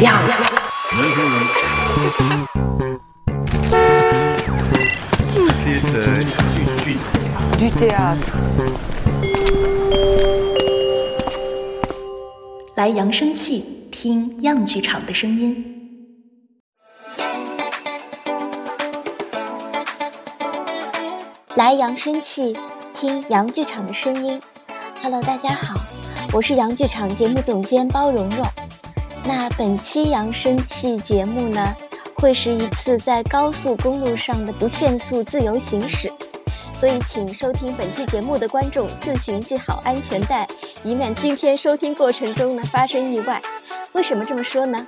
亮。剧剧剧剧 du théâtre. 来扬声器，听样剧场的声音。来扬声器，听洋剧场的声音。Hello，大家好，我是洋剧场节目总监包蓉蓉。那本期扬声器节目呢，会是一次在高速公路上的不限速自由行驶，所以请收听本期节目的观众自行系好安全带，以免今天收听过程中呢发生意外。为什么这么说呢？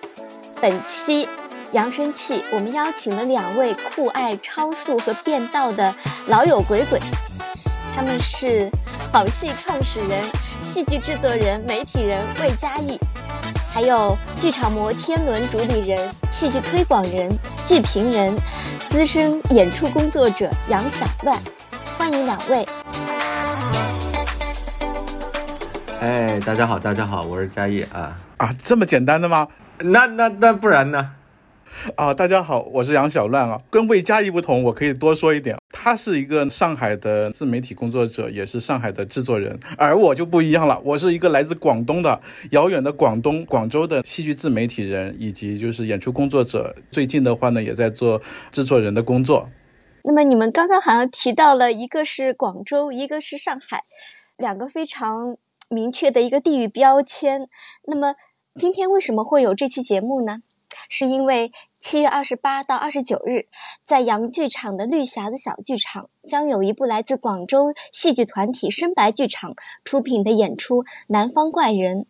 本期。扬声器，我们邀请了两位酷爱超速和变道的老友鬼鬼，他们是好戏创始人、戏剧制作人、媒体人魏嘉艺，还有剧场魔天伦主理人、戏剧推广人、剧评人、资深演出工作者杨小万，欢迎两位。哎，大家好，大家好，我是嘉义啊啊，这么简单的吗？那那那不然呢？啊，大家好，我是杨小乱啊。跟魏佳怡不同，我可以多说一点，他是一个上海的自媒体工作者，也是上海的制作人，而我就不一样了，我是一个来自广东的遥远的广东广州的戏剧自媒体人，以及就是演出工作者。最近的话呢，也在做制作人的工作。那么你们刚刚好像提到了一个是广州，一个是上海，两个非常明确的一个地域标签。那么今天为什么会有这期节目呢？是因为七月二十八到二十九日，在洋剧场的绿匣子小剧场，将有一部来自广州戏剧团体深白剧场出品的演出《南方怪人》。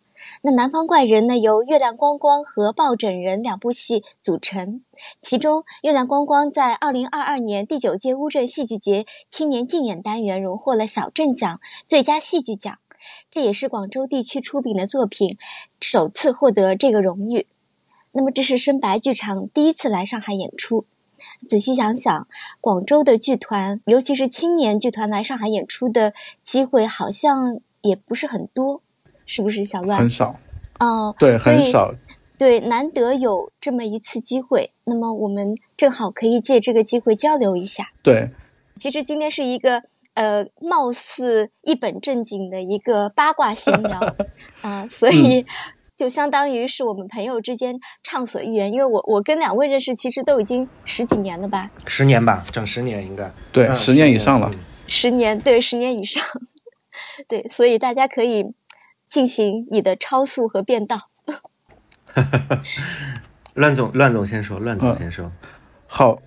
那《南方怪人》呢，由月亮光光和抱枕人两部戏组成。其中，月亮光光在二零二二年第九届乌镇戏剧节青年竞演单元荣获了小镇奖最佳戏剧奖，这也是广州地区出品的作品首次获得这个荣誉。那么这是深白剧场第一次来上海演出。仔细想想，广州的剧团，尤其是青年剧团来上海演出的机会，好像也不是很多，是不是？小乱很少。哦，对，很少。对，难得有这么一次机会，那么我们正好可以借这个机会交流一下。对，其实今天是一个呃，貌似一本正经的一个八卦闲聊啊，所以。就相当于是我们朋友之间畅所欲言，因为我我跟两位认识其实都已经十几年了吧，十年吧，整十年应该。对，十年以上了，十年对，十年以上，对，所以大家可以进行你的超速和变道。乱总，乱总先说，乱总先说，好。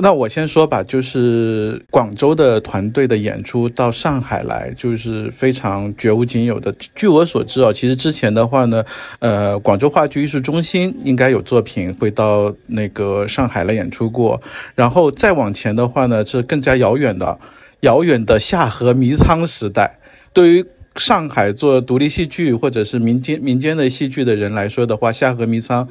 那我先说吧，就是广州的团队的演出到上海来，就是非常绝无仅有的。据我所知啊，其实之前的话呢，呃，广州话剧艺术中心应该有作品会到那个上海来演出过。然后再往前的话呢，是更加遥远的，遥远的下河迷仓时代。对于上海做独立戏剧或者是民间民间的戏剧的人来说的话，下河迷仓，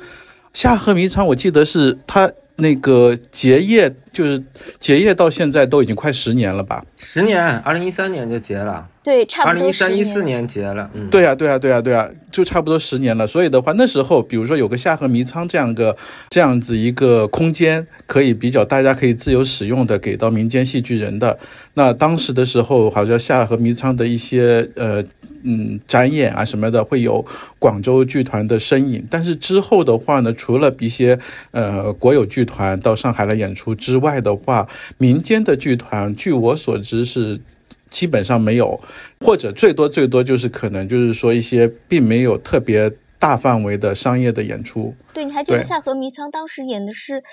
下河迷仓，我记得是他。那个结业就是结业到现在都已经快十年了吧？十年，二零一三年就结了。对，差不多。二零一三一四年结了。嗯，对呀，对呀，对呀，对呀，就差不多十年了。所以的话，那时候比如说有个下河迷仓这样个这样子一个空间，可以比较大家可以自由使用的，给到民间戏剧人的。那当时的时候，好像下河迷仓的一些呃。嗯，展演啊什么的会有广州剧团的身影，但是之后的话呢，除了一些呃国有剧团到上海来演出之外的话，民间的剧团，据我所知是基本上没有，或者最多最多就是可能就是说一些并没有特别大范围的商业的演出。对，你还记得《夏河迷仓》当时演的是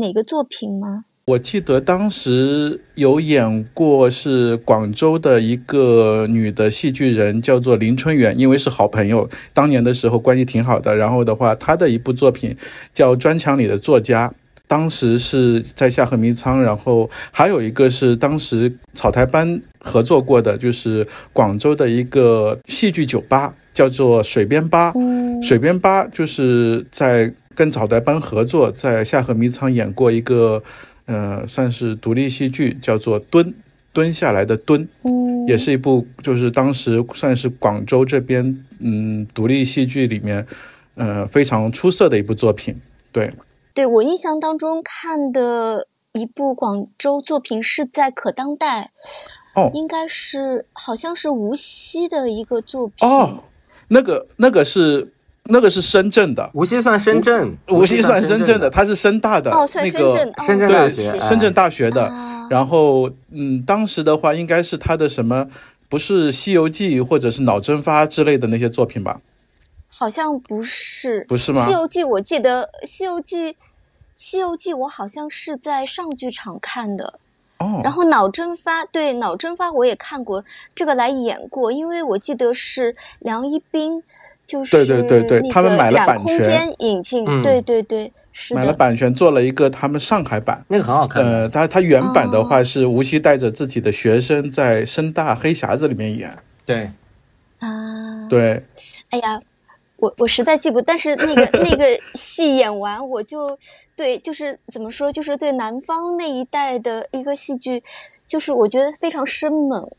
哪个作品吗？我记得当时有演过是广州的一个女的戏剧人，叫做林春远，因为是好朋友，当年的时候关系挺好的。然后的话，她的一部作品叫《砖墙里的作家》，当时是在下河迷仓。然后还有一个是当时草台班合作过的，就是广州的一个戏剧酒吧，叫做水边吧。水边吧就是在跟草台班合作，在下河迷仓演过一个。呃，算是独立戏剧，叫做《蹲蹲下来的蹲》，也是一部，就是当时算是广州这边，嗯，独立戏剧里面呃非常出色的一部作品。对，对我印象当中看的一部广州作品是在可当代，哦应该是好像是无锡的一个作品。哦，那个那个是那个是深圳的，无锡算深圳，无锡算深圳的，的，它是深大的，哦，算那个深圳，哦深圳对大学哎深圳大学的。啊然后，嗯，当时的话应该是他的什么，不是《西游记》或者是《脑蒸发》之类的那些作品吧？好像不是，不是吗西游记》我记得，《西游记》《西游记》我好像是在上剧场看的。哦，然后脑蒸发，对脑蒸发我也看过，这个来演过，因为我记得是梁一冰，就是对对对对他们买了版权空间引进，嗯。对对对，是买了，版权做了一个他们上海版。那个很好看。呃，他他原版的话哦是无锡带着自己的学生在深大黑匣子里面演，对，啊，对，哎呀，我我实在记不，但是那个那个戏演完，我就对，就是怎么说，就是对南方那一带的一个戏剧，就是我觉得非常生猛，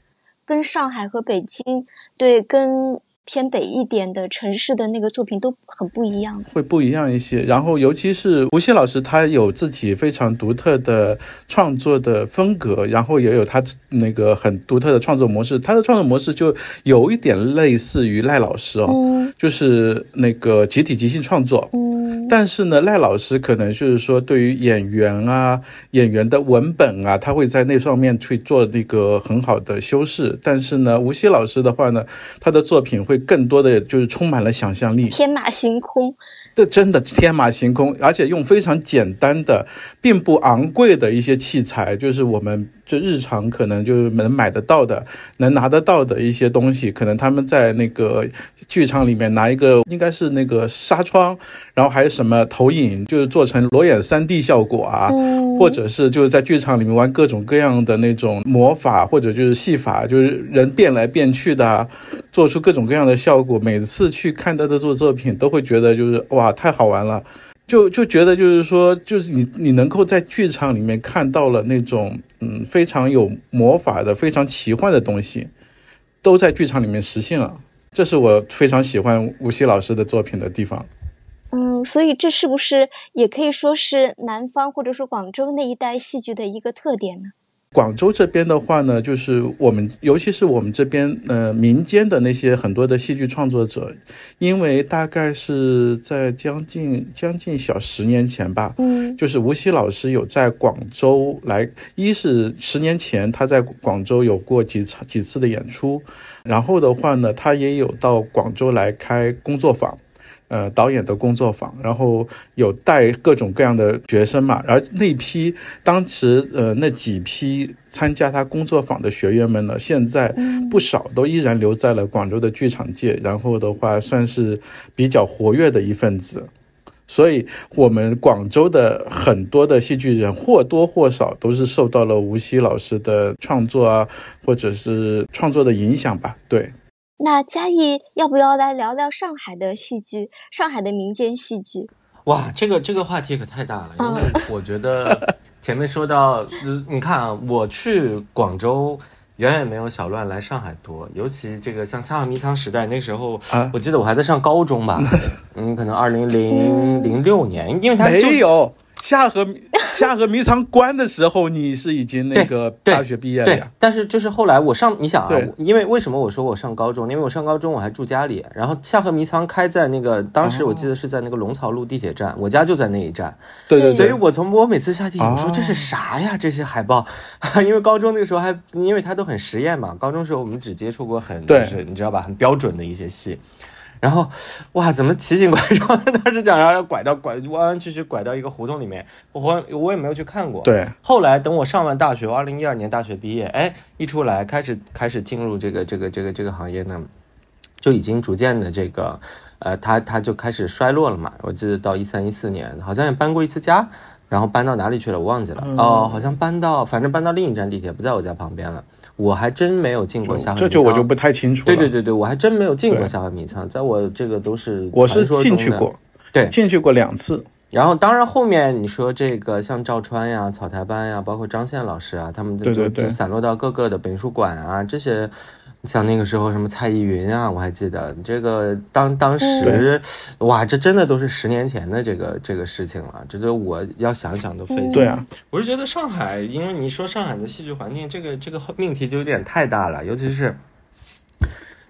跟上海和北京，对，跟偏北一点的城市的那个作品都很不一样。会不一样一些。然后，尤其是吴曦老师，他有自己非常独特的创作的风格，然后也有他那个很独特的创作模式。他的创作模式就有一点类似于赖老师哦，嗯就是那个集体即兴创作。嗯但是呢，赖老师可能就是说，对于演员啊、演员的文本啊，他会在那上面去做那个很好的修饰。但是呢，吴曦老师的话呢，他的作品会更多的就是充满了想象力，天马行空，这真的天马行空，而且用非常简单的，并不昂贵的一些器材，就是我们就日常可能就是能买得到的、能拿得到的一些东西。可能他们在那个剧场里面拿一个，应该是那个纱窗，然后还有什么投影，就是做成裸眼三 D 效果啊，嗯，或者是就是在剧场里面玩各种各样的那种魔法，或者就是戏法，就是人变来变去的、做出各种各样的效果。每次去看他的做作品，都会觉得就是哇，太好玩了。就就觉得就是说，就是你你能够在剧场里面看到了那种嗯非常有魔法的、非常奇幻的东西，都在剧场里面实现了。这是我非常喜欢吴曦老师的作品的地方。嗯，所以这是不是也可以说是南方或者说广州那一带戏剧的一个特点呢？广州这边的话呢，就是我们，尤其是我们这边呃民间的那些很多的戏剧创作者，因为大概是在将近将近小十年前吧，嗯就是吴曦老师有在广州来，一是十年前他在广州有过几场几次的演出，然后的话呢，他也有到广州来开工作坊。呃，导演的工作坊，然后有带各种各样的学生嘛，而那批当时呃那几批参加他工作坊的学员们呢，现在不少都依然留在了广州的剧场界，然后的话算是比较活跃的一份子。所以，我们广州的很多的戏剧人或多或少都是受到了吴曦老师的创作啊，或者是创作的影响吧。对，那嘉义要不要来聊聊上海的戏剧，上海的民间戏剧？哇，这个这个话题可太大了，因为我觉得 前面说到，呃你看啊，我去广州远远没有小乱来上海多，尤其这个像夏河迷藏时代那时候，啊我记得我还在上高中吧，嗯，可能二零零零六年，因为他就没有夏河夏河迷藏关的时候，你是已经那个大学毕业了对呀？，但是就是后来我上，你想啊，因为为什么我说我上高中？因为我上高中我还住家里，然后夏河迷藏开在那个当时我记得是在那个龙槽路地铁站，我家就在那一站，对对对，所以我从我每次下地铁，我说哦这是啥呀？这些海报，因为高中那个时候还因为它都很实验嘛，高中时候我们只接触过很就是你知道吧，很标准的一些戏。然后，哇，怎么奇形怪状的？当时讲要拐到拐弯弯曲曲拐到一个胡同里面，我我也没有去看过。对，后来等我上完大学，我二零一二年大学毕业，哎，一出来开始开始进入这个这个这个这个行业呢，就已经逐渐的这个，呃，它它就开始衰落了嘛。我记得到一三一四年，好像也搬过一次家，然后搬到哪里去了，我忘记了。嗯哦，好像搬到，反正搬到另一站地铁，不在我家旁边了。我还真没有进过夏河这迷藏就我就不太清楚了。对对对对，我还真没有进过对夏河迷藏，在我这个都是我是说进去过，对进去过两次。然后，当然后面你说这个像赵川呀、草台班呀，包括张宪老师啊，他们对对对就散落到各个的美术馆啊这些，像那个时候什么蔡依云啊，我还记得。这个当当时，哇，这真的都是十年前的这个这个事情了，这都我要想想都费劲。对啊，我是觉得上海，因为你说上海的戏剧环境，这个这个命题就有点太大了，尤其是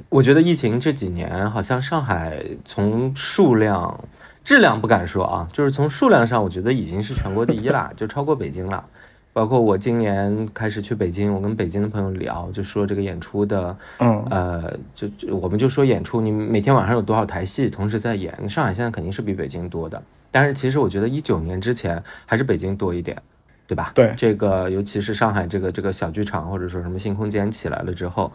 我觉得疫情这几年，好像上海从数量、质量不敢说啊，就是从数量上，我觉得已经是全国第一了，就超过北京了。包括我今年开始去北京，我跟北京的朋友聊，就说这个演出的，嗯，呃，就就我们就说演出，你每天晚上有多少台戏同时在演？上海现在肯定是比北京多的，但是其实我觉得一九年之前还是北京多一点，对吧？对，这个尤其是上海这个这个小剧场或者说什么新空间起来了之后，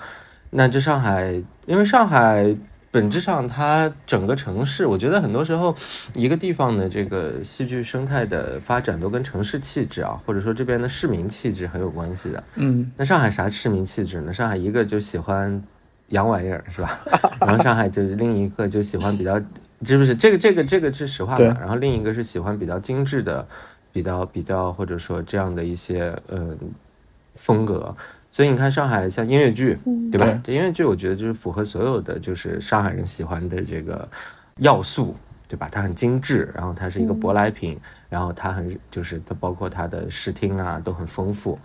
那这上海，因为上海。本质上，它整个城市，我觉得很多时候，一个地方的这个戏剧生态的发展都跟城市气质啊，或者说这边的市民气质很有关系的。嗯，那上海啥市民气质呢？上海一个就喜欢洋玩意儿，是吧？然后上海就是另一个就喜欢比较，是不是？这个这个这个是实话嘛？然后另一个是喜欢比较精致的，比较比较或者说这样的一些呃风格。所以你看，上海像音乐剧，对吧？这音乐剧我觉得就是符合所有的就是上海人喜欢的这个要素，对吧？它很精致，然后它是一个舶来品，然后它很就是它包括它的视听啊都很丰富，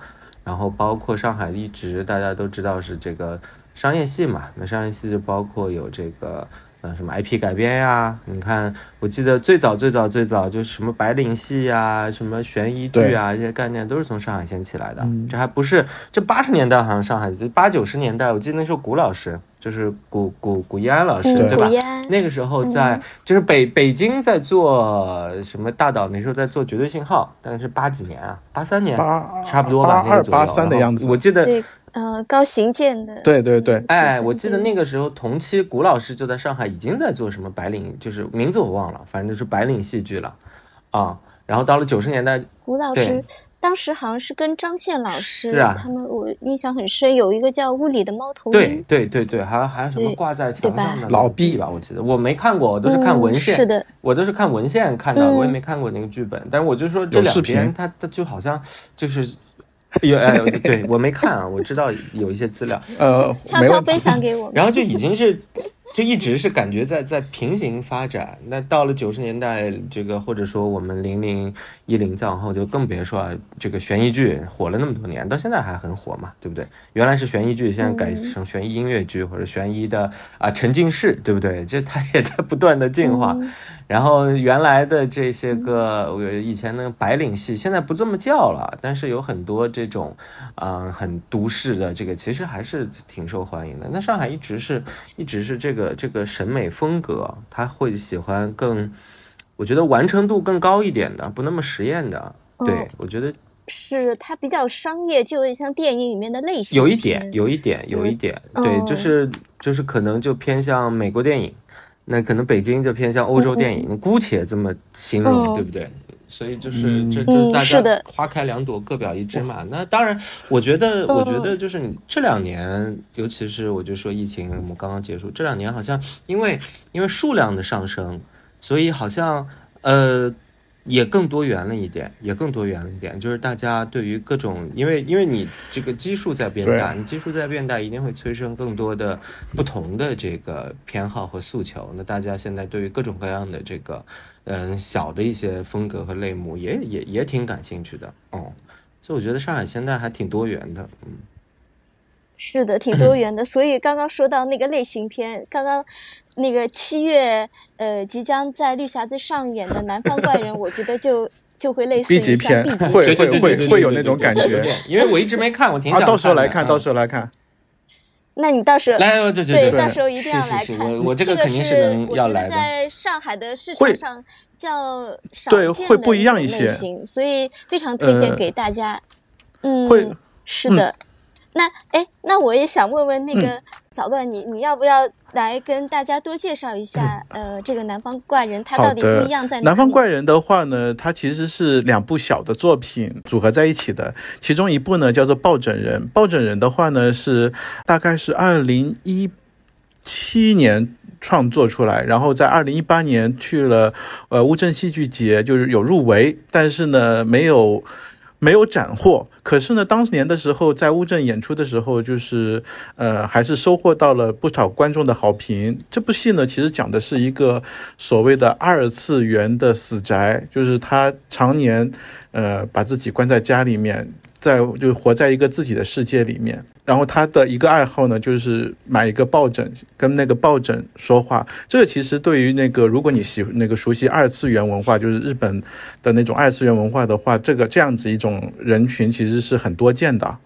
然后包括上海一直大家都知道是这个商业戏嘛，那商业戏就包括有这个。什么 IP 改编呀？你看，我记得最早最早最早就什么白领戏呀，什么悬疑剧啊，这些概念都是从上海先起来的。这还不是这八十年代，好像上海就八九十年代，我记得那时候古老师就是古古古一安老师，对吧？那个时候在就是北北京在做什么大导，那时候在做绝对信号，但是八几年啊，八三年，差不多吧，二八三的样子，我记得。呃，高行健的，对对对，哎，我记得那个时候同期古老师就在上海已经在做什么白领，就是名字我忘了，反正就是白领戏剧了，啊，然后到了九十年代，古老师当时好像是跟张宪老师，是啊，他们我印象很深，有一个叫屋里的猫头鹰，对对对对，还还有什么挂在墙上的老毕吧，我记得我没看过，我都是看文献，是的，我都是看文献看到，我也没看过那个剧本，但是我就说这两边他他就好像就是。有哎，对我没看啊，我知道有一些资料，呃，悄悄分享给我。然后就已经是，就一直是感觉在在平行发展。那到了九十年代，这个或者说我们零零一零再往后，就更别说啊这个悬疑剧火了那么多年，到现在还很火嘛，对不对？原来是悬疑剧，现在改成悬疑音乐剧或者悬疑的啊沉浸式，对不对？这它也在不断的进化。然后原来的这些个，我以前那个白领戏，现在不这么叫了，但是有很多这种，啊，很都市的这个，其实还是挺受欢迎的。那上海一直是，一直是这个这个审美风格，他会喜欢更，我觉得完成度更高一点的，不那么实验的。对，我觉得是它比较商业，就有点像电影里面的类型，有一点，有一点，有一点，对，就是就是可能就偏向美国电影。那可能北京就偏向欧洲电影，姑且这么形容，对不对？所以就是这就是大家花开两朵，各表一枝嘛。那当然，我觉得，我觉得就是你这两年，尤其是我就说疫情，我们刚刚结束，这两年好像因为因为数量的上升，所以好像呃。也更多元了一点，也更多元了一点，就是大家对于各种，因为因为你这个基数在变大，你基数在变大，一定会催生更多的不同的这个偏好和诉求。那大家现在对于各种各样的这个，嗯，小的一些风格和类目，也也也挺感兴趣的，哦。所以我觉得上海现在还挺多元的，嗯。是的，挺多元的。所以刚刚说到那个类型片，刚刚那个七月呃即将在绿匣子上演的《南方怪人》，我觉得就就会类似于 B 级片，会会会会有那种感觉。因为我一直没看，我挺想到时候来看，到时候来看。那你到时候来，对对对，到时候一定要来看。我我这个肯定是能要来的。在上海的市场上较少见的类型，所以非常推荐给大家。嗯，会是的。那哎，那我也想问问那个小段，你你要不要来跟大家多介绍一下？呃，这个南方怪人他到底不一样在哪？南方怪人的话呢，它其实是两部小的作品组合在一起的，其中一部呢叫做抱枕人。抱枕人的话呢是大概是二零一七年创作出来，然后在二零一八年去了呃乌镇戏剧节，就是有入围，但是呢没有。没有斩获。可是呢，当年的时候在乌镇演出的时候，就是呃，还是收获到了不少观众的好评。这部戏呢，其实讲的是一个所谓的二次元的死宅，就是他常年呃把自己关在家里面。在就活在一个自己的世界里面，然后他的一个爱好呢，就是买一个抱枕，跟那个抱枕说话。这个其实对于那个如果你喜那个熟悉二次元文化，就是日本的那种二次元文化的话，这个这样子一种人群其实是很多见的。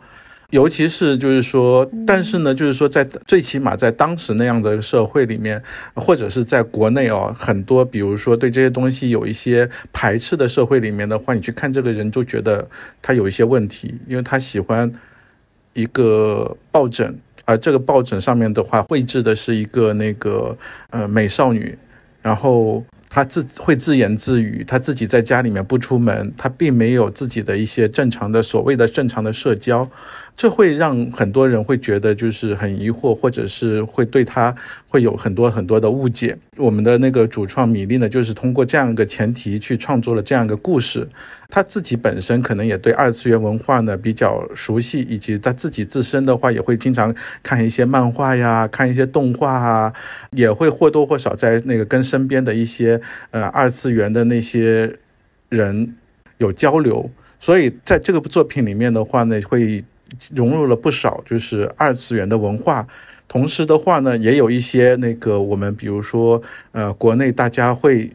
尤其是就是说，但是呢，就是说，在最起码在当时那样的社会里面，或者是在国内哦，很多比如说对这些东西有一些排斥的社会里面的话，你去看这个人就觉得他有一些问题，因为他喜欢一个抱枕，而这个抱枕上面的话绘制的是一个那个呃美少女，然后。她自会自言自语，她自己在家里面不出门，她并没有自己的一些正常的所谓的正常的社交。这会让很多人会觉得就是很疑惑，或者是会对他会有很多很多的误解。我们的那个主创米粒呢，就是通过这样一个前提去创作了这样一个故事。他自己本身可能也对二次元文化呢比较熟悉，以及他自己自身的话也会经常看一些漫画呀，看一些动画啊，也会或多或少在那个跟身边的一些呃二次元的那些人有交流。所以在这个作品里面的话呢，会。融入了不少就是二次元的文化，同时的话呢，也有一些那个我们比如说呃国内大家会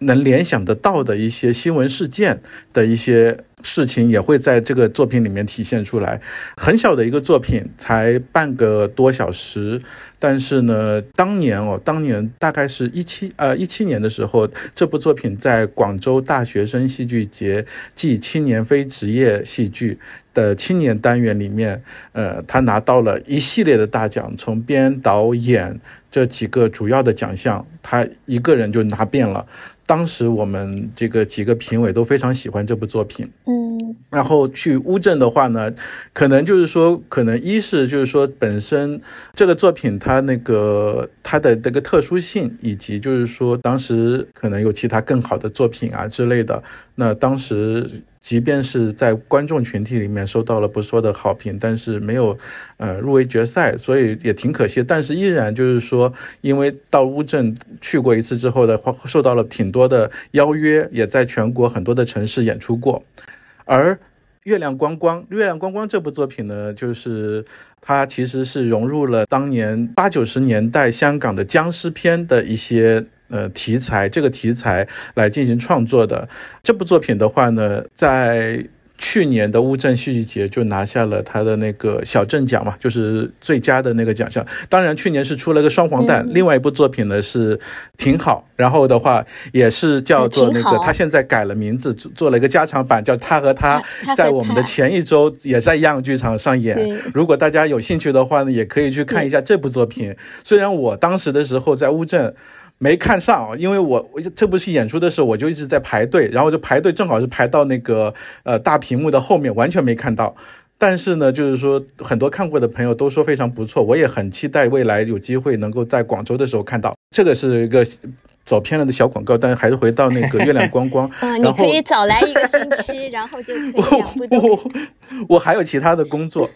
能联想得到的一些新闻事件的一些事情，也会在这个作品里面体现出来。很小的一个作品，才半个多小时。但是呢，当年哦，当年大概是一七呃一七年的时候，这部作品在广州大学生戏剧节暨青年非职业戏剧的青年单元里面，呃，他拿到了一系列的大奖，从编导演这几个主要的奖项，他一个人就拿遍了。当时我们这个几个评委都非常喜欢这部作品，嗯，然后去乌镇的话呢，可能就是说，可能一是就是说本身这个作品它那个它的那个特殊性，以及就是说当时可能有其他更好的作品啊之类的，那当时。即便是在观众群体里面受到了不错的好评，但是没有，呃，入围决赛，所以也挺可惜。但是依然就是说，因为到乌镇去过一次之后的话，受到了挺多的邀约，也在全国很多的城市演出过。而《月亮光光》《月亮光光》这部作品呢，就是它其实是融入了当年八九十年代香港的僵尸片的一些。呃，题材这个题材来进行创作的这部作品的话呢，在去年的乌镇戏剧节就拿下了他的那个小镇奖嘛，就是最佳的那个奖项。当然，去年是出了个双黄蛋，另外一部作品呢是挺好。然后的话也是叫做那个，他现在改了名字，做了一个加长版，叫 他和他，在我们的前一周也在样剧场上演。如果大家有兴趣的话呢，也可以去看一下这部作品。虽然我当时的时候在乌镇。没看上，因为我我这部戏演出的时候，我就一直在排队，然后就排队，正好是排到那个呃大屏幕的后面，完全没看到。但是呢，就是说很多看过的朋友都说非常不错，我也很期待未来有机会能够在广州的时候看到。这个是一个走偏了的小广告，但是还是回到那个月亮光光。嗯，你可以早来一个星期，然后就可以两部都。我还有其他的工作。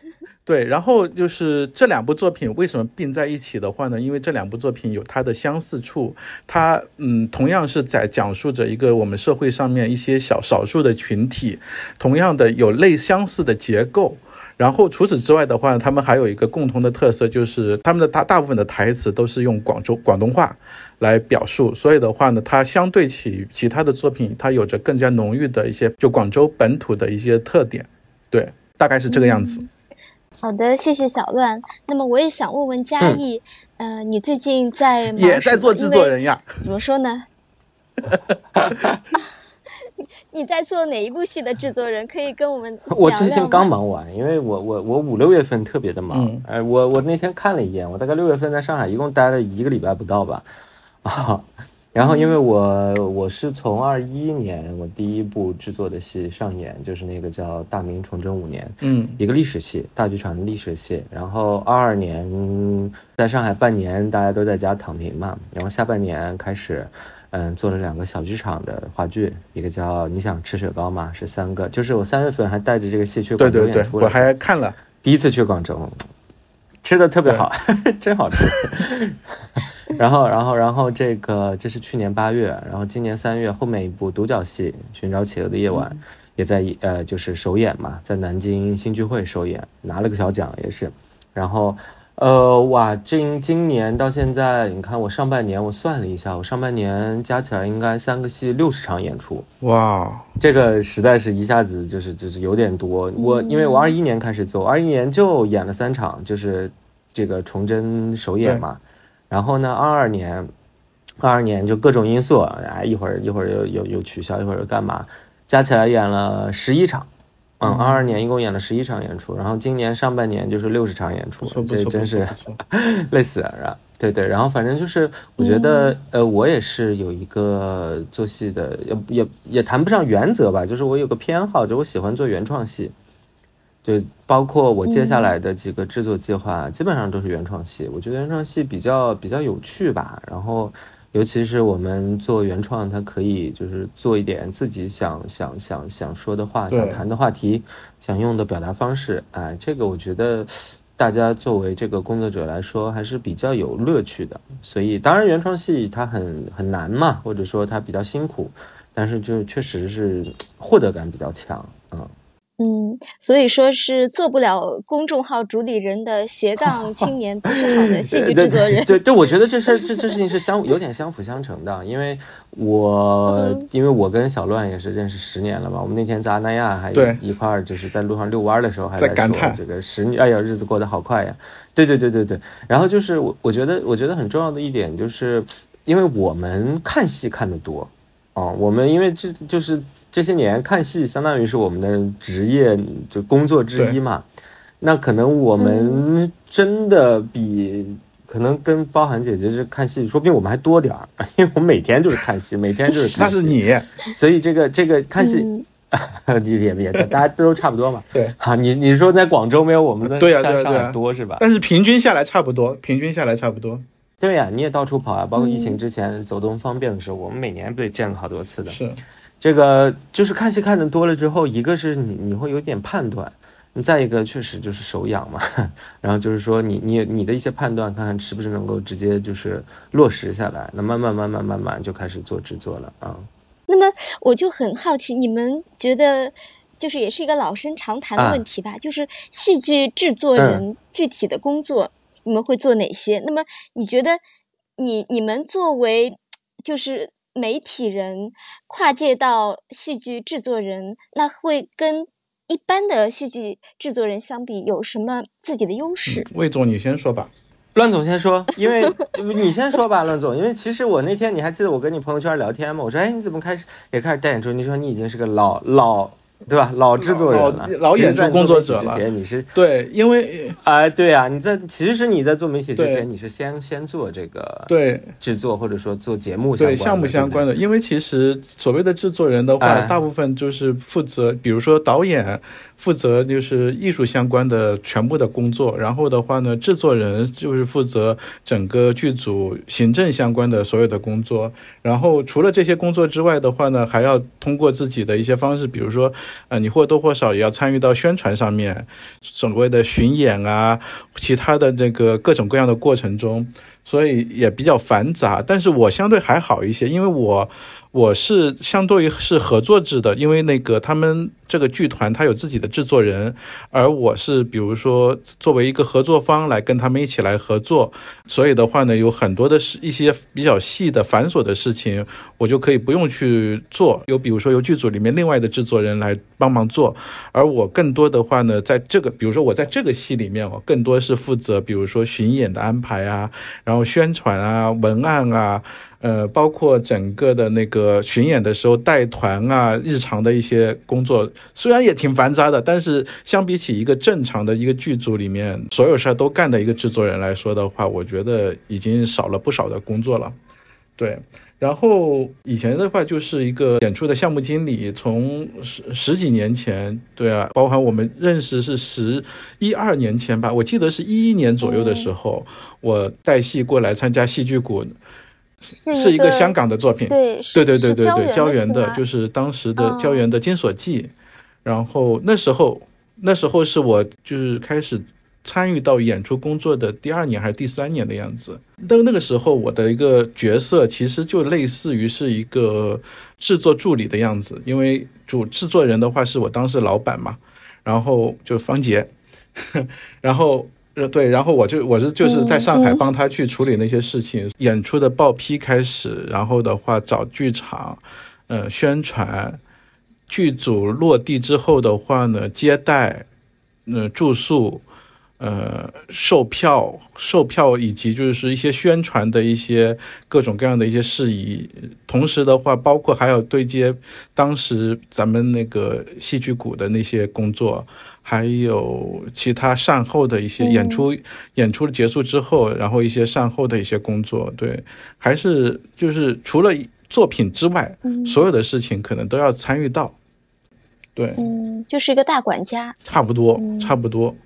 对，然后就是这两部作品为什么并在一起的话呢？因为这两部作品有它的相似处，它嗯，同样是在讲述着一个我们社会上面一些小少数的群体，同样的有类相似的结构。然后除此之外的话，他们还有一个共同的特色，就是他们的大大部分的台词都是用广州广东话来表述，所以的话呢，它相对起其他的作品，它有着更加浓郁的一些就广州本土的一些特点。对，大概是这个样子。好的，谢谢小乱。那么我也想问问嘉义，呃，你最近在也在做制作人呀？怎么说呢？你在做哪一部戏的制作人？可以跟我们 我最近刚忙完，因为我我我五六月份特别的忙。哎，我我那天看了一眼，我大概六月份在上海一共待了一个礼拜不到吧。啊。然后，因为我我是从二一年我第一部制作的戏上演，就是那个叫《大明崇祯五年》，嗯，一个历史戏，大剧场的历史戏。然后二二年在上海半年，大家都在家躺平嘛。然后下半年开始，嗯，做了两个小剧场的话剧，一个叫《你想吃雪糕吗》，是三个，就是我三月份还带着这个戏去广州演出了，我还看了，第一次去广州，吃的特别好，真好吃。然后，然后，然后这个这是去年八月，然后今年三月后面一部独角戏《寻找企鹅的夜晚》也在呃就是首演嘛，在南京新剧会首演，拿了个小奖也是。然后，呃，哇，今今年到现在，你看我上半年我算了一下，我上半年加起来应该三个戏六十场演出，哇，这个实在是一下子就是就是有点多。我因为我二一年开始做，二一年就演了三场，就是这个崇祯首演嘛。然后呢，二二年，二二年就各种因素，哎，一会儿一会儿又又又取消，一会儿又干嘛，加起来演了十一场。嗯，二二年一共演了十一场演出，然后今年上半年就是六十场演出，这真是累死了。对对，然后反正就是我觉得，呃，我也是有一个做戏的，也也也谈不上原则吧，就是我有个偏好，就我喜欢做原创戏。就包括我接下来的几个制作计划，基本上都是原创戏。我觉得原创戏比较比较有趣吧。然后，尤其是我们做原创，它可以就是做一点自己想想想想说的话，想谈的话题，想用的表达方式。哎，这个我觉得大家作为这个工作者来说，还是比较有乐趣的。所以，当然原创戏它很很难嘛，或者说它比较辛苦，但是就确实是 获得感比较强啊。嗯，所以说是做不了公众号主理人的斜杠青年，不是好的 戏剧制作人。对对，我觉得这事这这事情是相有点相辅相成的，因为我因为我跟小乱也是认识十年了嘛，我们那天在阿那亚还一块儿就是在路上遛弯的时候还在说这个十年，哎呀，日子过得好快呀。对对对对对，然后就是我我觉得我觉得很重要的一点就是，因为我们看戏看得多。哦，我们因为这就是这些年看戏，相当于是我们的职业就工作之一嘛。那可能我们真的比可能跟包涵姐姐是看戏，说不定我们还多点儿，因为我们每天就是看戏，每天就是 看戏。那是你，所以这个这个看戏，你 也别，大家都差不多嘛。对，啊，你你说在广州没有我们的对呀对呀多是吧？但是平均下来差不多，平均下来差不多。对呀，你也到处跑啊，包括疫情之前走动方便的时候，我们每年不也见了好多次的。是，这个就是看戏看的多了之后，一个是你你会有点判断，再一个确实就是手痒嘛，然后就是说你你你的一些判断，看看是不是能够直接就是落实下来，那慢慢慢慢慢慢就开始做制作了啊。那么我就很好奇，你们觉得就是也是一个老生常谈的问题吧，就是戏剧制作人具体的工作。你们会做哪些？那么你觉得，你你们作为就是媒体人，跨界到戏剧制作人，那会跟一般的戏剧制作人相比，有什么自己的优势？魏总，你先说吧。乱总先说，因为 你先说吧，乱总。因为其实我那天你还记得我跟你朋友圈聊天吗？我说，哎，你怎么开始也开始带演出？你说你已经是个老老。对吧？老制作人了，老演出工作者了。之前你是对，因为哎，对啊，你在其实你在做媒体之前，你是先先做这个对制作或者说做节目对项目相关的。因为其实所谓的制作人的话，大部分就是负责，比如说导演。负责就是艺术相关的全部的工作，然后的话呢，制作人就是负责整个剧组行政相关的所有的工作。然后除了这些工作之外的话呢，还要通过自己的一些方式，比如说，呃，你或多或少也要参与到宣传上面，所谓的巡演啊，其他的这个各种各样的过程中，所以也比较繁杂。但是我相对还好一些，因为我。我是相对于是合作制的，因为那个他们这个剧团他有自己的制作人，而我是比如说作为一个合作方来跟他们一起来合作，所以的话呢，有很多的是一些比较细的繁琐的事情，我就可以不用去做。有比如说由剧组里面另外的制作人来帮忙做，而我更多的话呢，在这个比如说我在这个戏里面，我更多是负责比如说巡演的安排啊，然后宣传啊，文案啊。呃，包括整个的那个巡演的时候带团啊，日常的一些工作，虽然也挺繁杂的，但是相比起一个正常的一个剧组里面所有事儿都干的一个制作人来说的话，我觉得已经少了不少的工作了。对，然后以前的话就是一个演出的项目经理，从十十几年前，对啊，包含我们认识是十一二年前吧，我记得是一一年左右的时候，我带戏过来参加戏剧谷。是一个香港的作品，对对对对对对，胶原的，就是当时的哦胶原的《金锁记》，然后那时候那时候是我就是开始参与到演出工作的第二年还是第三年的样子。那那个时候我的一个角色其实就类似于是一个制作助理的样子，因为主制作人的话是我当时老板嘛，然后就方杰，然后。呃，对，然后我就我是就是在上海帮他去处理那些事情，演出的报批开始，然后的话找剧场，呃，宣传，剧组落地之后的话呢，接待，呃，住宿，呃，售票、售票以及就是一些宣传的一些各种各样的一些事宜。同时的话，包括还有对接当时咱们那个戏剧股的那些工作，还有其他善后的一些演出，演出结束之后，然后一些善后的一些工作。对，还是就是除了作品之外，所有的事情可能都要参与到。对，嗯，就是一个大管家。差不多，差不多。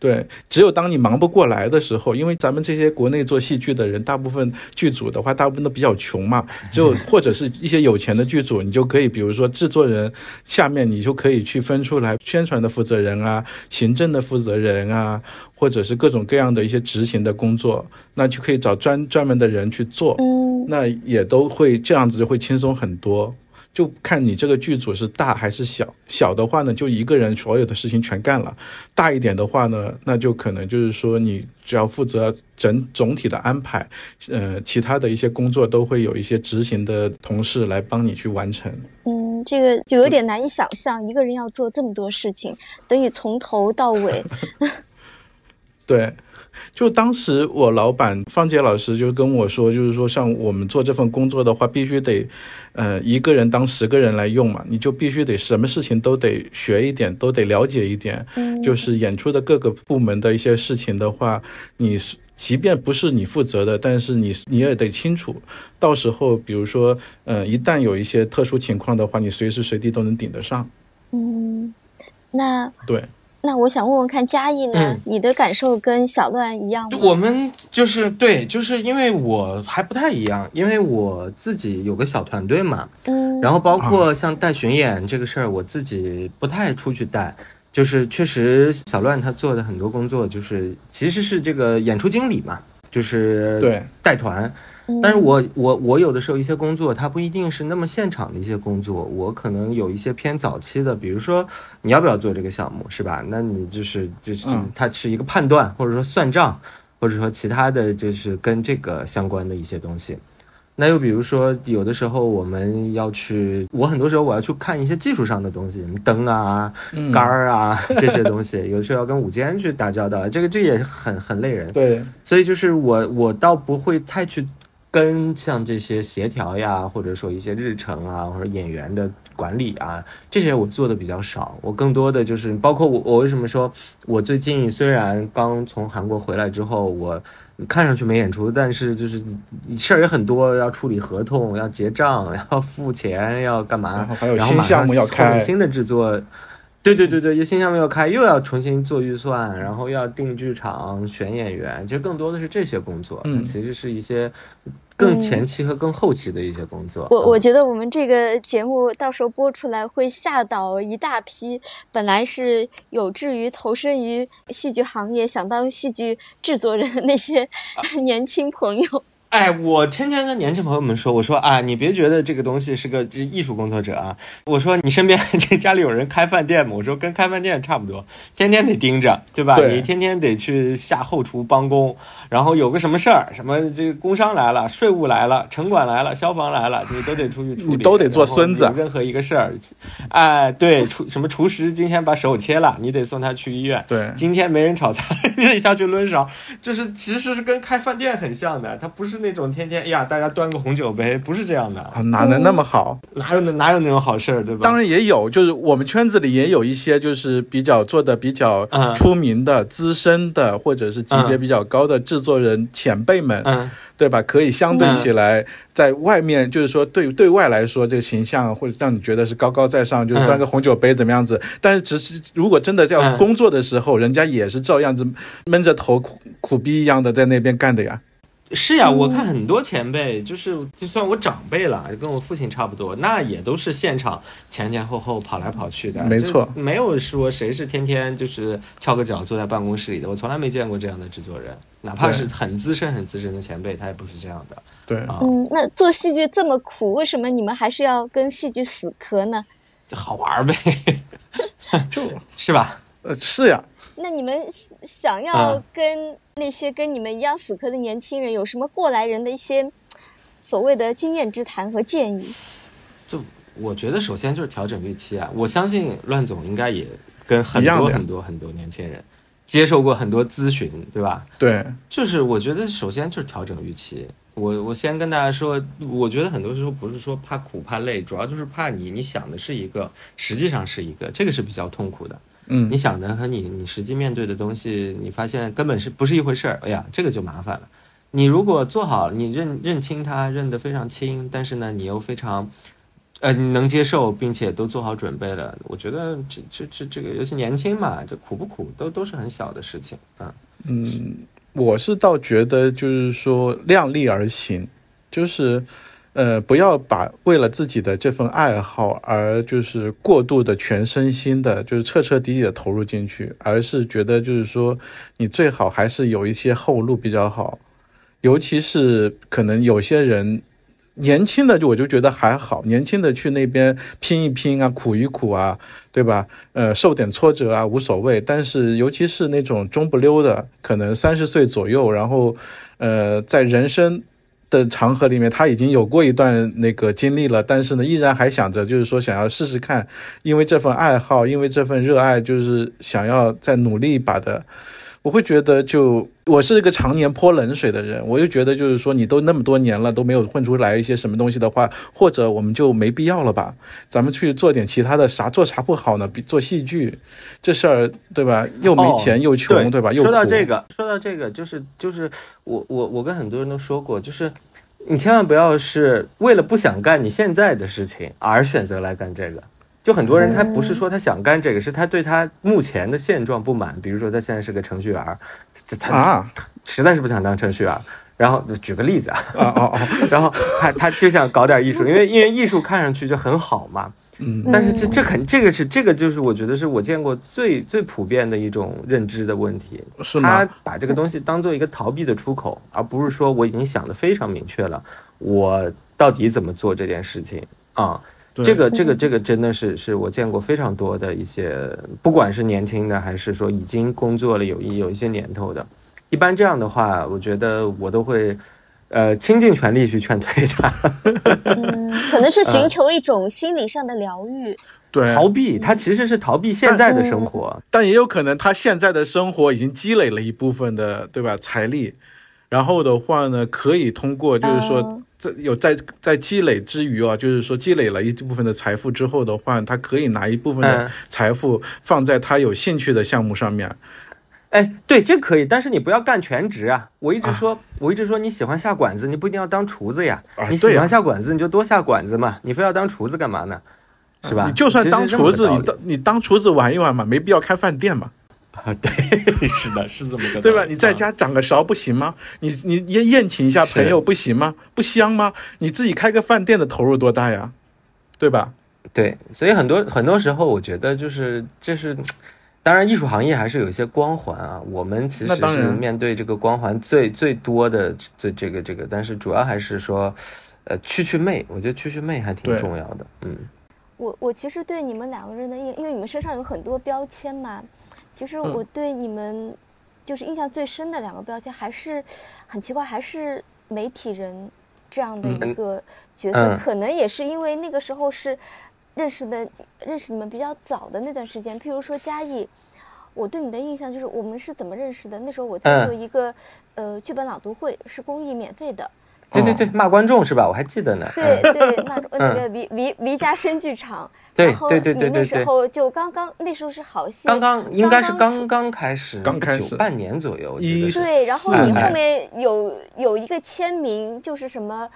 对，只有当你忙不过来的时候，因为咱们这些国内做戏剧的人，大部分剧组的话，大部分都比较穷嘛，就 或者是一些有钱的剧组，你就可以，比如说制作人下面，你就可以去分出来宣传的负责人啊，行政的负责人啊，或者是各种各样的一些执行的工作，那就可以找专专门的人去做，嗯那也都会这样子就会轻松很多。就看你这个剧组是大还是小，小的话呢，就一个人所有的事情全干了；大一点的话呢，那就可能就是说你只要负责整总体的安排，呃，其他的一些工作都会有一些执行的同事来帮你去完成。嗯，这个就有点难以想象，一个人要做这么多事情，等于从头到尾。对，就当时我老板方杰老师就跟我说，就是说像我们做这份工作的话，必须得，呃，一个人当十个人来用嘛，你就必须得什么事情都得学一点，都得了解一点。嗯，就是演出的各个部门的一些事情的话，你即便不是你负责的，但是你你也得清楚，到时候比如说，呃，一旦有一些特殊情况的话，你随时随地都能顶得上。嗯，那对。那我想问问看，嘉义呢？嗯你的感受跟小乱一样吗？我们就是对，就是因为我还不太一样，因为我自己有个小团队嘛，嗯，然后包括像带巡演这个事儿，我自己不太出去带，就是确实小乱他做的很多工作，就是其实是这个演出经理嘛，就是对带团。嗯但是我我我有的时候一些工作，它不一定是那么现场的一些工作，我可能有一些偏早期的，比如说你要不要做这个项目，是吧？那你就是就是嗯它是一个判断，或者说算账，或者说其他的就是跟这个相关的一些东西。那又比如说，有的时候我们要去，我很多时候我要去看一些技术上的东西，什么灯啊、嗯杆儿啊这些东西，有的时候要跟舞监去打交道，这个这也是很很累人。对，所以就是我我倒不会太去跟像这些协调呀，或者说一些日程啊，或者演员的管理啊，这些我做的比较少。我更多的就是包括我我为什么说我最近虽然刚从韩国回来之后，我看上去没演出，但是就是事儿也很多，要处理合同，要结账，要付钱，要干嘛？然后还有新项目要开，新的制作。对对对对，又新项目要开，又要重新做预算，然后又要定剧场、选演员，其实更多的是这些工作，其实是一些更前期和更后期的一些工作。我我嗯觉得我们这个节目到时候播出来会吓倒一大批本来是有志于投身于戏剧行业、想当戏剧制作人的那些 年轻朋友。哎，我天天跟年轻朋友们说，我说啊，你别觉得这个东西是个这艺术工作者啊，我说你身边这家里有人开饭店吗？我说跟开饭店差不多，天天得盯着，对吧？对你天天得去下后厨帮工，然后有个什么事儿，什么这个工商来了，税务来了，城管来了，消防来了，你都得出去处理，你都得做孙子任何一个事儿，哎，对，厨什么厨师今天把手切了，你得送他去医院。对今天没人炒菜，你得下去抡勺，就是其实是跟开饭店很像的，它不是那种天天哎呀大家端个红酒杯，不是这样的，啊，哪能那么好？哪有那哪有那种好事儿，对吧？当然也有，就是我们圈子里也有一些就是比较做的比较嗯出名的、资深的，或者是级别比较高的制作人前辈们，嗯，对吧？可以相对嗯起来，在外面就是说对对外来说，这个形象或者让你觉得是高高在上，就是端个红酒杯怎么样子。但是只是如果真的要嗯工作的时候，人家也是照样子闷着头苦苦逼一样的在那边干的呀。是呀，我看很多前辈，就是就算我长辈了，跟我父亲差不多，那也都是现场前前后后跑来跑去的。没错，没有说谁是天天就是翘个脚坐在办公室里的，我从来没见过这样的制作人，哪怕是很资深很资深的前辈，他也不是这样的。对啊，嗯，那做戏剧这么苦，为什么你们还是要跟戏剧死磕呢？就好玩呗，就 是吧？呃，是呀。那你们想要跟那些跟你们一样死磕的年轻人，有什么过来人的一些所谓的经验之谈和建议？就我觉得，首先就是调整预期啊！我相信乱总应该也跟很多很多很多年轻人接受过很多咨询，对吧？对，就是我觉得首先就是调整预期。我我先跟大家说，我觉得很多时候不是说怕苦怕累，主要就是怕你你想的是一个，实际上是一个，这个是比较痛苦的。嗯，你想的和你你实际面对的东西，你发现根本是不是一回事儿？哎呀，这个就麻烦了。你如果做好，你认认清它，认得非常清，但是呢，你又非常，呃，能接受，并且都做好准备了，我觉得这这这这个，尤其年轻嘛，这苦不苦都都是很小的事情啊。嗯，我是倒觉得就是说量力而行，就是。呃，不要把为了自己的这份爱好而就是过度的全身心的，就是彻彻底底的投入进去，而是觉得就是说，你最好还是有一些后路比较好。尤其是可能有些人年轻的就我就觉得还好，年轻的去那边拼一拼啊，苦一苦啊，对吧？呃，受点挫折啊无所谓。但是尤其是那种中不溜的，可能三十岁左右，然后呃，在人生。的场合里面，他已经有过一段那个经历了，但是呢，依然还想着，就是说想要试试看，因为这份爱好，因为这份热爱，就是想要再努力一把的。我会觉得，就我是一个常年泼冷水的人，我就觉得，就是说，你都那么多年了，都没有混出来一些什么东西的话，或者我们就没必要了吧？咱们去做点其他的，啥做啥不好呢？比做戏剧这事儿，对吧？又没钱又穷，对吧？又说到这个，说到这个，就是就是我我我跟很多人都说过，就是你千万不要是为了不想干你现在的事情而选择来干这个。就很多人，他不是说他想干这个，是他对他目前的现状不满。比如说，他现在是个程序员，他啊，实在是不想当程序员。然后举个例子啊，哦哦，然后他他就想搞点艺术，因为因为艺术看上去就很好嘛。嗯，但是这这肯这个是这个就是我觉得是我见过最最普遍的一种认知的问题。是吗？他把这个东西当做一个逃避的出口，而不是说我已经想的非常明确了，我到底怎么做这件事情啊？这个这个这个真的是是我见过非常多的一些，不管是年轻的还是说已经工作了有一有一些年头的，一般这样的话，我觉得我都会，呃，倾尽全力去劝退他。嗯，可能是寻 求一种心理上的疗愈，对，逃避他其实是逃避现在的生活，但也有可能他现在的生活已经积累了一部分的，对吧？财力，然后的话呢，可以通过就是说。在有在在积累之余啊，就是说积累了一部分的财富之后的话，他可以拿一部分的财富放在他有兴趣的项目上面。哎，对，这可以，但是你不要干全职啊！我一直说，我一直说你喜欢下馆子，你不一定要当厨子呀。你喜欢下馆子，你就多下馆子嘛。你非要当厨子干嘛呢？是吧？你就算当厨子，你当你当厨子玩一玩嘛，没必要开饭店嘛。啊，对，是的，是这么个，对吧？你在家掌个勺不行吗？你你宴宴请一下朋友不行吗？不香吗？你自己开个饭店的投入多大呀？对吧？对，所以很多很多时候，我觉得就是这是，当然艺术行业还是有一些光环啊。我们其实是面对这个光环最最多的这这个这个，但是主要还是说，呃，去去魅，我觉得去去魅还挺重要的。嗯，我我其实对你们两个人的印，因为你们身上有很多标签嘛。其实我对你们就是印象最深的两个标签，还是很奇怪，还是媒体人这样的一个角色。可能也是因为那个时候是认识的，认识你们比较早的那段时间。譬如说嘉义，我对你的印象就是我们是怎么认识的？那时候我在做一个呃剧本朗读会，是公益免费的。对对对，骂观众是吧？我还记得呢。对对，骂 那个离离离家深剧场。对对对对对。那时候就刚刚，那时候是好戏。刚刚应该是刚刚开始，刚开始半年左右。对，然后你后面有有一个签名，就是什么，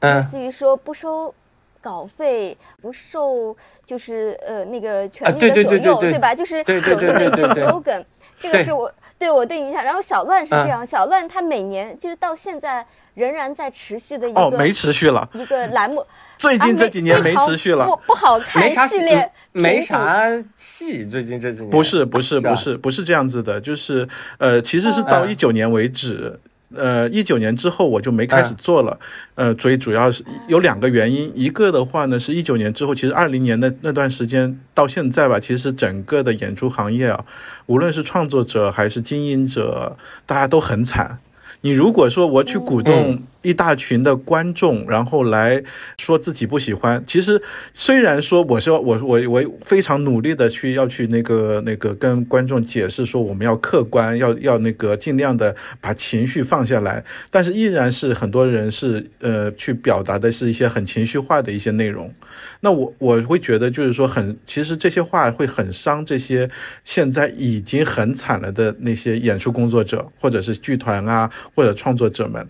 类似于说不收稿费，不受就是呃那个权力的左右，对吧？就是有那么一个 slogan，这个是我对我对影响。然后小乱是这样，小乱他每年就是到现在。仍然在持续的一个哦，没持续了，一个栏目。最近这几年没持续了。不不好看系列没啥戏，最近这几年不是不是不是不是这样子的，就是呃，其实是到嗯一九年为止，呃，一九年之后我就没开始做了，呃，所以主要是有两个原因，一个的话呢是一九年之后，其实二零年的那段时间到现在吧，其实整个的演出行业啊，无论是创作者还是经营者，大家都很惨。你如果说我去鼓动一大群的观众，然后来说自己不喜欢，其实虽然说我是要我我我非常努力的去要去那个那个跟观众解释说我们要客观，要要那个尽量的把情绪放下来，但是依然是很多人是呃去表达的是一些很情绪化的一些内容。那我我会觉得就是说很，其实这些话会很伤这些现在已经很惨了的那些演出工作者，或者是剧团啊，或者创作者们。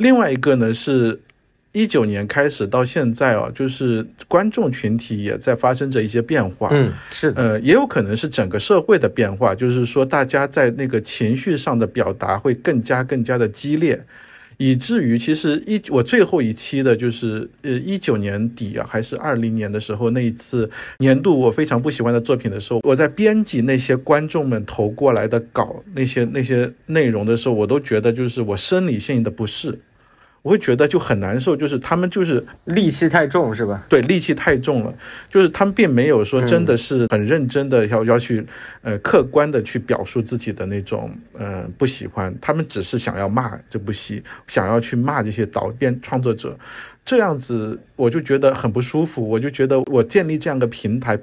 另外一个呢是。一九年开始到现在啊，就是观众群体也在发生着一些变化。嗯，是的，呃，也有可能是整个社会的变化，就是说大家在那个情绪上的表达会更加更加的激烈，以至于其实一我最后一期的就是呃一九年底啊，还是二零年的时候那一次年度我非常不喜欢的作品的时候，我在编辑那些观众们投过来的稿那些那些内容的时候，我都觉得就是我生理性的不适。我会觉得就很难受，就是他们就是戾气太重是吧？对，戾气太重了，就是他们并没有说真的是很认真的要要去，呃，客观的去表述自己的那种呃不喜欢，他们只是想要骂这部戏，想要去骂这些导演创作者，这样子我就觉得很不舒服，我就觉得我建立这样的平台。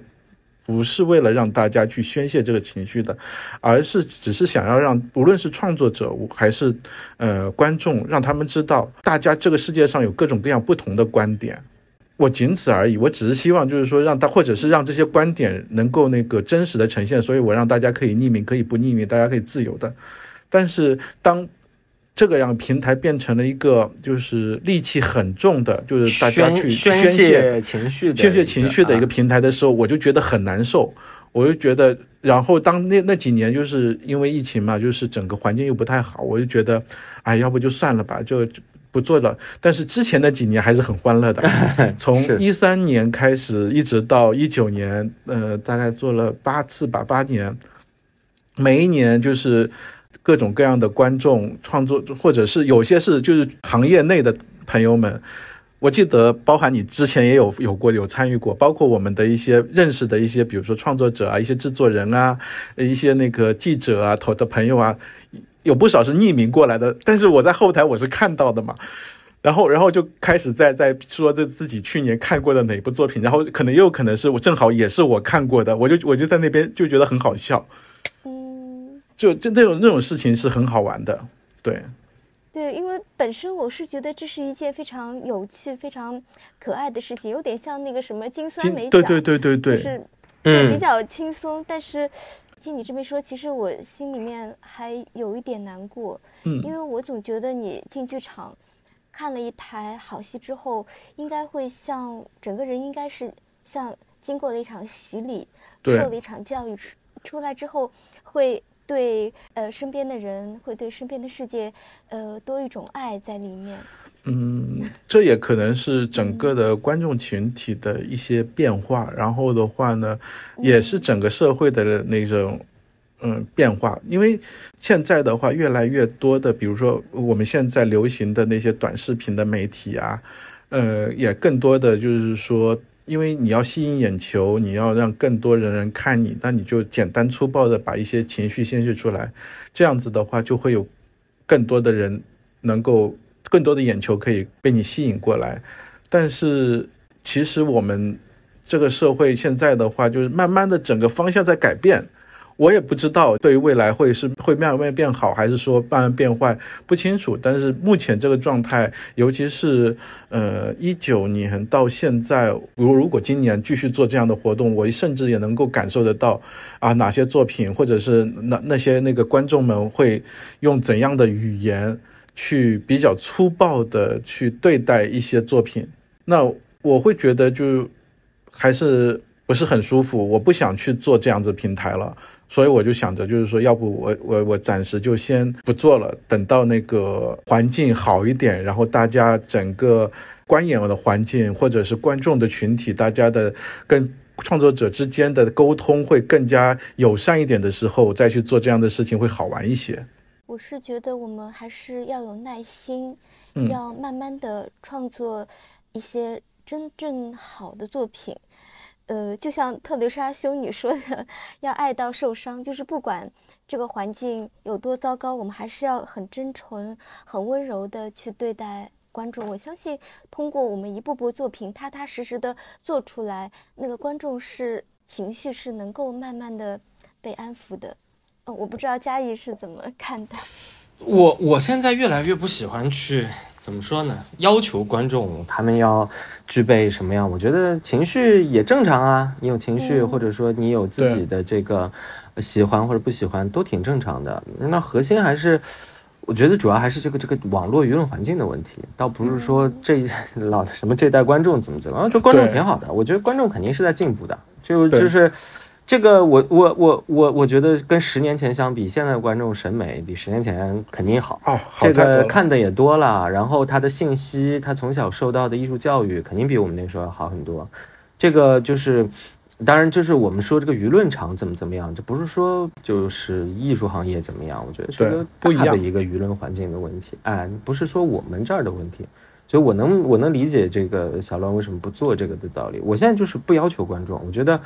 不是为了让大家去宣泄这个情绪的，而是只是想要让无论是创作者还是呃观众，让他们知道，大家这个世界上有各种各样不同的观点。我仅此而已，我只是希望就是说让大，或者是让这些观点能够那个真实的呈现，所以我让大家可以匿名，可以不匿名，大家可以自由的。但是当这个让平台变成了一个就是戾气很重的，就是大家去宣宣泄情绪的宣泄情绪的一个啊平台的时候，我就觉得很难受。我就觉得，然后当那那几年就是因为疫情嘛，就是整个环境又不太好，我就觉得，哎，要不就算了吧，就就不做了。但是之前那几年还是很欢乐的，从一三年开始一直到一九年，呃，大概做了八次吧，八年，每一年就是各种各样的观众创作，或者是有些是就是行业内的朋友们。我记得，包含你之前也有有过有参与过，包括我们的一些认识的一些，比如说创作者啊，一些制作人啊，一些那个记者啊，投的朋友啊，有不少是匿名过来的，但是我在后台我是看到的嘛，然后然后就开始在在说这自己去年看过的哪部作品，然后可能也有可能是我正好也是我看过的，我就我就在那边就觉得很好笑，就就那种那种事情是很好玩的，对。对，因为本身我是觉得这是一件非常有趣、非常可爱的事情，有点像那个什么金酸今梅奖，对对对对对，就是对嗯比较轻松。但是听你这么一说，其实我心里面还有一点难过，嗯因为我总觉得你进剧场看了一台好戏之后，应该会像整个人应该是像经过了一场洗礼，对受了一场教育出出来之后会。对，呃，身边的人会对身边的世界，呃，多一种爱在里面。嗯，这也可能是整个的观众群体的一些变化，然后的话呢，也是整个社会的那种嗯变化。因为现在的话，越来越多的，比如说我们现在流行的那些短视频的媒体啊，呃，也更多的就是说。因为你要吸引眼球，你要让更多人人看你，那你就简单粗暴的把一些情绪宣泄出来，这样子的话，就会有更多的人能够更多的眼球可以被你吸引过来。但是其实我们这个社会现在的话，就是慢慢的整个方向在改变。我也不知道对于未来会是会慢慢变好，还是说慢慢变坏，不清楚。但是目前这个状态，尤其是呃一九年到现在，如如果今年继续做这样的活动，我甚至也能够感受得到啊，哪些作品或者是那那些那个观众们会用怎样的语言去比较粗暴的去对待一些作品。那我会觉得就还是不是很舒服，我不想去做这样子平台了，所以我就想着，就是说，要不我我我暂时就先不做了，等到那个环境好一点，然后大家整个观演的环境或者是观众的群体，大家的跟创作者之间的沟通会更加友善一点的时候，再去做这样的事情会好玩一些。我是觉得我们还是要有耐心，嗯要慢慢的创作一些真正好的作品。呃，就像特蕾莎修女说的，要爱到受伤，就是不管这个环境有多糟糕，我们还是要很真诚、很温柔的去对待观众。我相信，通过我们一部部作品踏踏实实的做出来，那个观众是情绪是能够慢慢的被安抚的。呃，我不知道嘉义是怎么看待。我我现在越来越不喜欢去怎么说呢？要求观众他们要具备什么样？我觉得情绪也正常啊，你有情绪，嗯或者说你有自己的这个喜欢或者不喜欢，都挺正常的。那核心还是。我觉得主要还是这个这个网络舆论环境的问题，倒不是说这 老什么这代观众怎么怎么样，就观众挺好的。我觉得观众肯定是在进步的，就就是这个我我我我我觉得跟十年前相比，现在的观众审美比十年前肯定好。哦，好这个。看的也多了，然后他的信息，他从小受到的艺术教育，肯定比我们那时候要好很多。这个就是，当然就是我们说这个舆论场怎么怎么样，这不是说就是艺术行业怎么样，我觉得是个不一样大的一个舆论环境的问题，哎，不是说我们这儿的问题。所以我能我能理解这个小乱为什么不做这个的道理。我现在就是不要求观众，我觉得。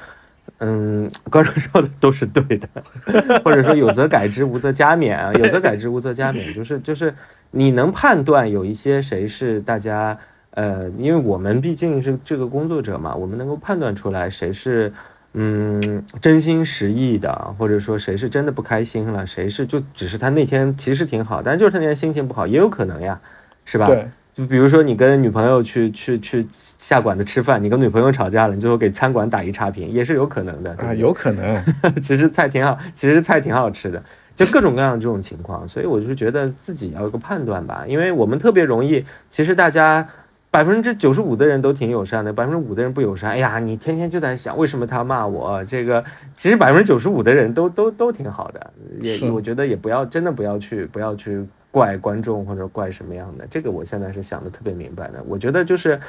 嗯，观众说的都是对的，或者说有则改之，无则加勉啊。有则改之，无则加勉，就是就是你能判断有一些谁是大家呃，因为我们毕竟是这个工作者嘛，我们能够判断出来谁是嗯真心实意的，或者说谁是真的不开心了，谁是就只是他那天其实挺好，但就是他那天心情不好，也有可能呀，是吧？对，就比如说你跟女朋友去去去下馆子吃饭，你跟女朋友吵架了，你最后给餐馆打一差评，也是有可能的。啊，有可能。其实菜挺好，其实菜挺好吃的，就各种各样的这种情况，所以我就觉得自己要有个判断吧，因为我们特别容易，其实大家百分之九十五的人都挺友善的，百分之五的人不友善。哎呀，你天天就在想为什么他骂我，这个其实百分之九十五的人都都都挺好的，也我觉得也不要真的不要去不要去怪观众或者怪什么样的，这个我现在是想的特别明白的。我觉得就是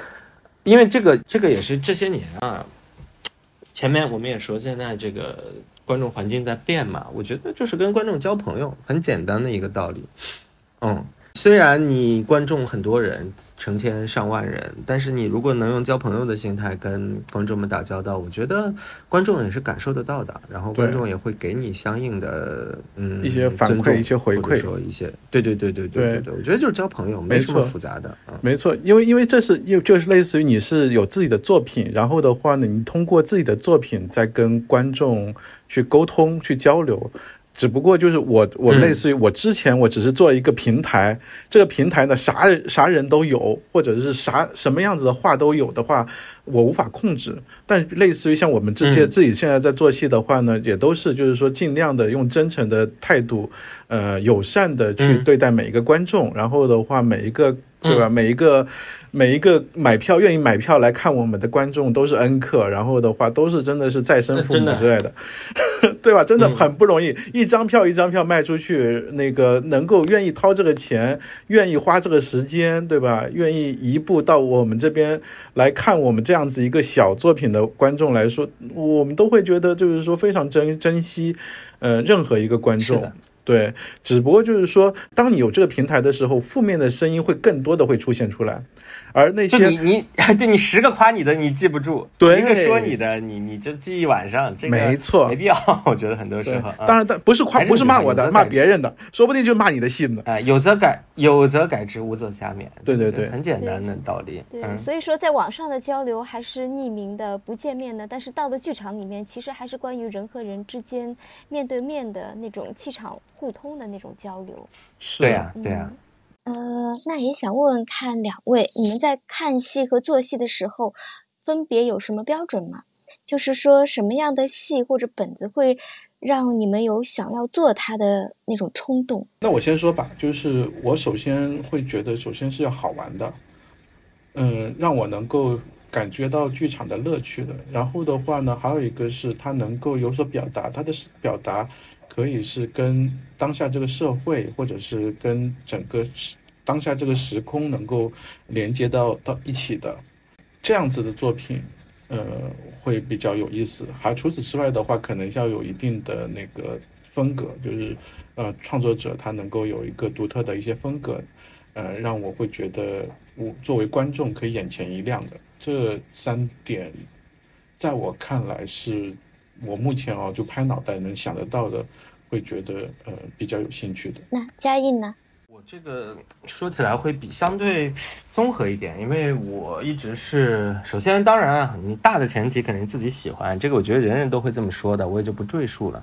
因为这个这个也是这些年啊，前面我们也说，现在这个观众环境在变嘛，我觉得就是跟观众交朋友，很简单的一个道理。嗯，虽然你观众很多人，成千上万人，但是你如果能用交朋友的心态跟观众们打交道，我觉得观众也是感受得到的。然后观众也会给你相应的嗯一些反馈，一些回馈，说一些对对对对对对，我觉得就是交朋友没什么复杂的。没错，因为因为这是又就是类似于你是有自己的作品，然后的话呢，你通过自己的作品在跟观众去沟通、去交流。只不过就是我我嗯类似于我之前我只是做一个平台，这个平台呢啥啥人都有，或者是啥什么样子的话都有的话，我无法控制。但类似于像我们这些嗯自己现在在做戏的话呢，也都是就是说尽量的用真诚的态度，呃，友善的去嗯对待每一个观众，然后的话每一个对吧？每一个每一个买票愿意买票来看我们的观众都是恩客，然后的话都是真的是再生父母之类的，对吧？真的很不容易，一张票一张票卖出去，那个能够愿意掏这个钱，愿意花这个时间，对吧？愿意移步到我们这边来看我们这样子一个小作品的观众来说，我们都会觉得就是说非常珍珍惜，呃，任何一个观众。对，只不过就是说，当你有这个平台的时候，负面的声音会更多的会出现出来，而那些就你你 对你十个夸你的你记不住，对一个说你的你你就记一晚上，这个没错没必要。我觉得很多时候，啊当然，但不是夸，是不是骂我的，骂别人的，说不定就骂你的戏呢。啊、有则改，有则改之，无则加勉。对对对很简单的道理。对，嗯，所以说在网上的交流还是匿名的、不见面的，但是到了剧场里面，其实还是关于人和人之间面对面的那种气场互通的那种交流。是对呀、对呀、呃，那也想问问看两位，你们在看戏和做戏的时候，分别有什么标准吗？就是说什么样的戏或者本子会让你们有想要做它的那种冲动？那我先说吧，就是我首先会觉得，首先是要好玩的，嗯，让我能够感觉到剧场的乐趣的。然后的话呢，还有一个是它能够有所表达，它的表达可以是跟当下这个社会，或者是跟整个当下这个时空能够连接到到一起的，这样子的作品，呃，会比较有意思。还除此之外的话，可能要有一定的那个风格，就是呃，创作者他能够有一个独特的一些风格，呃，让我会觉得我作为观众可以眼前一亮的。这三点，在我看来是我目前哦就拍脑袋能想得到的，会觉得呃比较有兴趣的。那嘉印呢？我这个说起来会比相对综合一点，因为我一直是首先，当然啊，你大的前提肯定自己喜欢，这个我觉得人人都会这么说的，我也就不赘述了。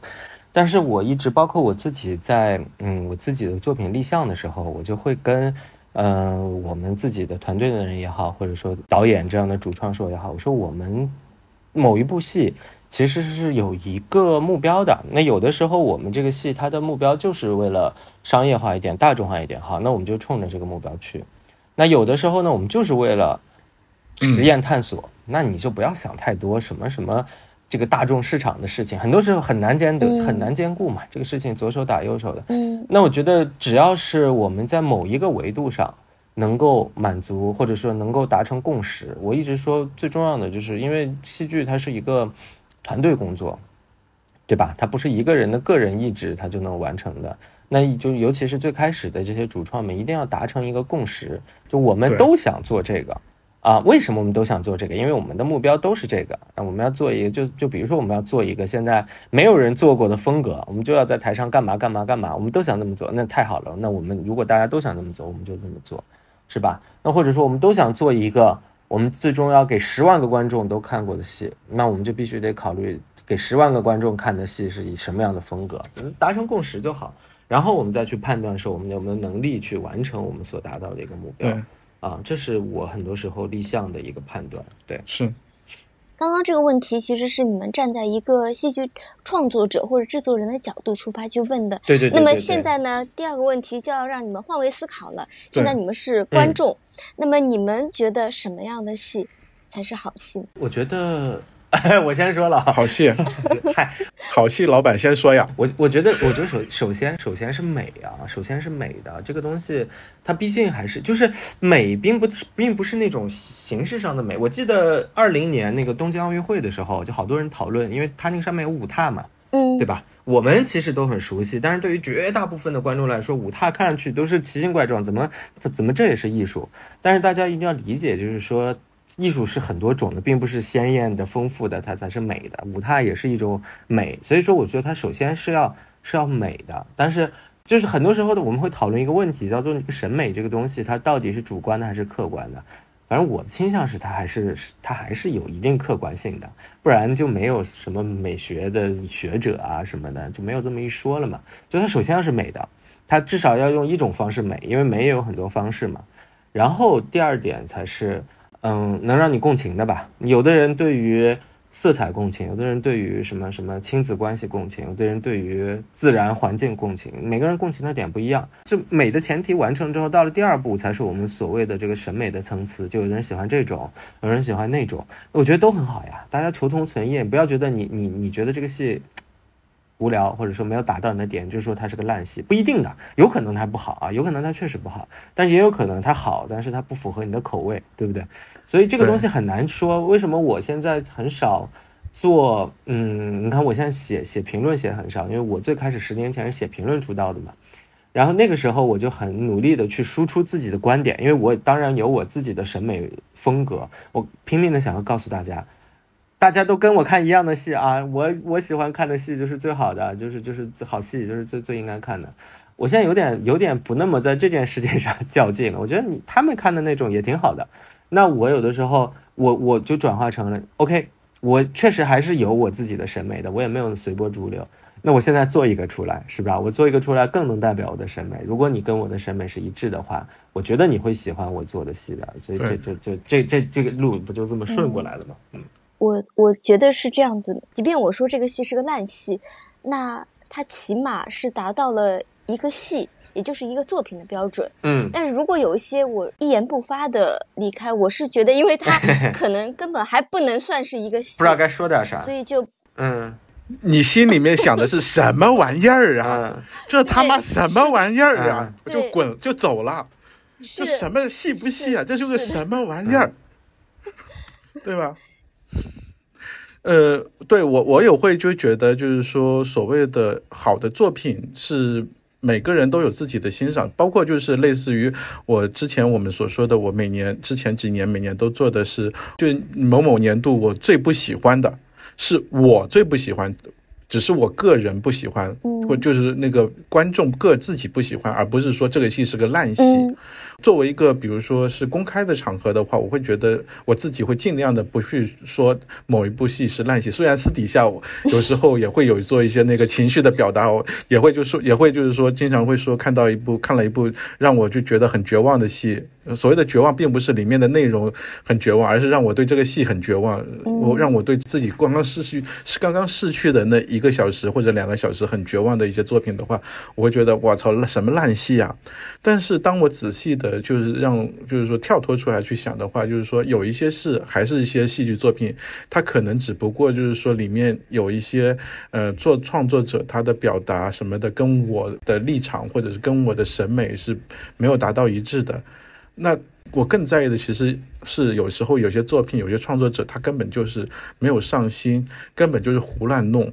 但是我一直包括我自己在嗯我自己的作品立项的时候，我就会跟嗯我们自己的团队的人也好，或者说导演这样的主创说也好，我说我们某一部戏。其实是有一个目标的。那有的时候我们这个戏它的目标就是为了商业化一点、大众化一点，好，那我们就冲着这个目标去。那有的时候呢，我们就是为了实验探索，那你就不要想太多什么什么这个大众市场的事情，很多时候很难兼得、很难兼顾嘛。这个事情左手打右手的。嗯。那我觉得只要是我们在某一个维度上能够满足，或者说能够达成共识，我一直说最重要的就是因为戏剧它是一个。团队工作，对吧？它不是一个人的个人意志，他就能完成的。那就尤其是最开始的这些主创们，一定要达成一个共识，就我们都想做这个啊。为什么我们都想做这个？因为我们的目标都是这个。那我们要做一个，就就比如说我们要做一个现在没有人做过的风格，我们就要在台上干嘛干嘛干嘛。我们都想这么做，那太好了。那我们如果大家都想这么做，我们就这么做，是吧？那或者说我们都想做一个。我们最终要给十万个观众都看过的戏，那我们就必须得考虑给十万个观众看的戏是以什么样的风格，达成共识就好。然后我们再去判断说我们有没有能力去完成我们所达到的一个目标。啊，这是我很多时候立项的一个判断。对，是。刚刚这个问题其实是你们站在一个戏剧创作者或者制作人的角度出发去问的。对对。那么现在呢，第二个问题就要让你们换位思考了。现在你们是观众，那么你们觉得什么样的戏才是好戏？我觉得。我先说了，好戏，嗨，好戏，老板先说呀。我我觉得，我觉得首首先首先是美啊，首先是美的这个东西，它毕竟还是就是美，并不并不是那种形式上的美。我记得二零年那个东京奥运会的时候，就好多人讨论，因为它那个上面有舞踏嘛，嗯，对吧？我们其实都很熟悉，但是对于绝大部分的观众来说，舞踏看上去都是奇形怪状，怎么怎么这也是艺术？但是大家一定要理解，就是说。艺术是很多种的，并不是鲜艳的、丰富的，它才是美的。舞踏也是一种美，所以说我觉得它首先是要是要美的。但是就是很多时候的我们会讨论一个问题，叫做审美这个东西，它到底是主观的还是客观的？反正我的倾向是它还是它还是有一定客观性的，不然就没有什么美学的学者啊什么的就没有这么一说了嘛。就它首先要是美的，它至少要用一种方式美，因为美也有很多方式嘛。然后第二点才是。嗯，能让你共情的吧？有的人对于色彩共情，有的人对于什么什么亲子关系共情，有的人对于自然环境共情，每个人共情的点不一样。就美的前提完成之后，到了第二步才是我们所谓的这个审美的层次。就有人喜欢这种，有人喜欢那种，我觉得都很好呀。大家求同存异，不要觉得你你你觉得这个戏。无聊，或者说没有打到你的点，就是说它是个烂戏，不一定的，有可能它不好啊，有可能它确实不好，但也有可能它好，但是它不符合你的口味，对不对？所以这个东西很难说。为什么我现在很少做？嗯，你看我现在写写评论写很少，因为我最开始十年前是写评论出道的嘛，然后那个时候我就很努力的去输出自己的观点，因为我当然有我自己的审美风格，我拼命的想要告诉大家。大家都跟我看一样的戏啊，我我喜欢看的戏就是最好的，就是就是好戏，就是最最应该看的。我现在有点有点不那么在这件事情上较劲了。我觉得你他们看的那种也挺好的。那我有的时候我我就转化成了 OK，我确实还是有我自己的审美的，我也没有随波逐流。那我现在做一个出来，是吧？我做一个出来更能代表我的审美。如果你跟我的审美是一致的话，我觉得你会喜欢我做的戏的。所以这这这这这这个路不就这么顺过来了吗？嗯。我我觉得是这样子，即便我说这个戏是个烂戏，那它起码是达到了一个戏也就是一个作品的标准。嗯，但是如果有一些我一言不发的离开，我是觉得，因为它 可能根本还不能算是一个戏，不知道该说点啥所。以就嗯你心里面想的是什么玩意儿啊？嗯，这他妈什么玩意儿啊？对就滚就走了，这什么戏不戏啊？这是个是什么玩意儿？对吧？呃，对我我也会就觉得，就是说，所谓的好的作品是每个人都有自己的欣赏，包括就是类似于我之前我们所说的，我每年之前几年每年都做的是，就某某年度我最不喜欢的，是我最不喜欢，只是我个人不喜欢，或就是那个观众各自己不喜欢，而不是说这个戏是个烂戏。嗯作为一个比如说是公开的场合的话，我会觉得我自己会尽量的不去说某一部戏是烂戏，虽然私底下我有时候也会有做一些那个情绪的表达，我也会就说也会就是说经常会说看到一部看了一部让我就觉得很绝望的戏。所谓的绝望，并不是里面的内容很绝望，而是让我对这个戏很绝望。我让我对自己刚刚失去是刚刚逝去的那一个小时或者两个小时很绝望的一些作品的话，我会觉得我操，什么烂戏啊！但是当我仔细的，就是让就是说跳脱出来去想的话，就是说有一些是还是一些戏剧作品，它可能只不过就是说里面有一些呃做创作者他的表达什么的，跟我的立场或者是跟我的审美是没有达到一致的。那我更在意的其实是有时候有些作品，有些创作者他根本就是没有上心，根本就是胡乱弄，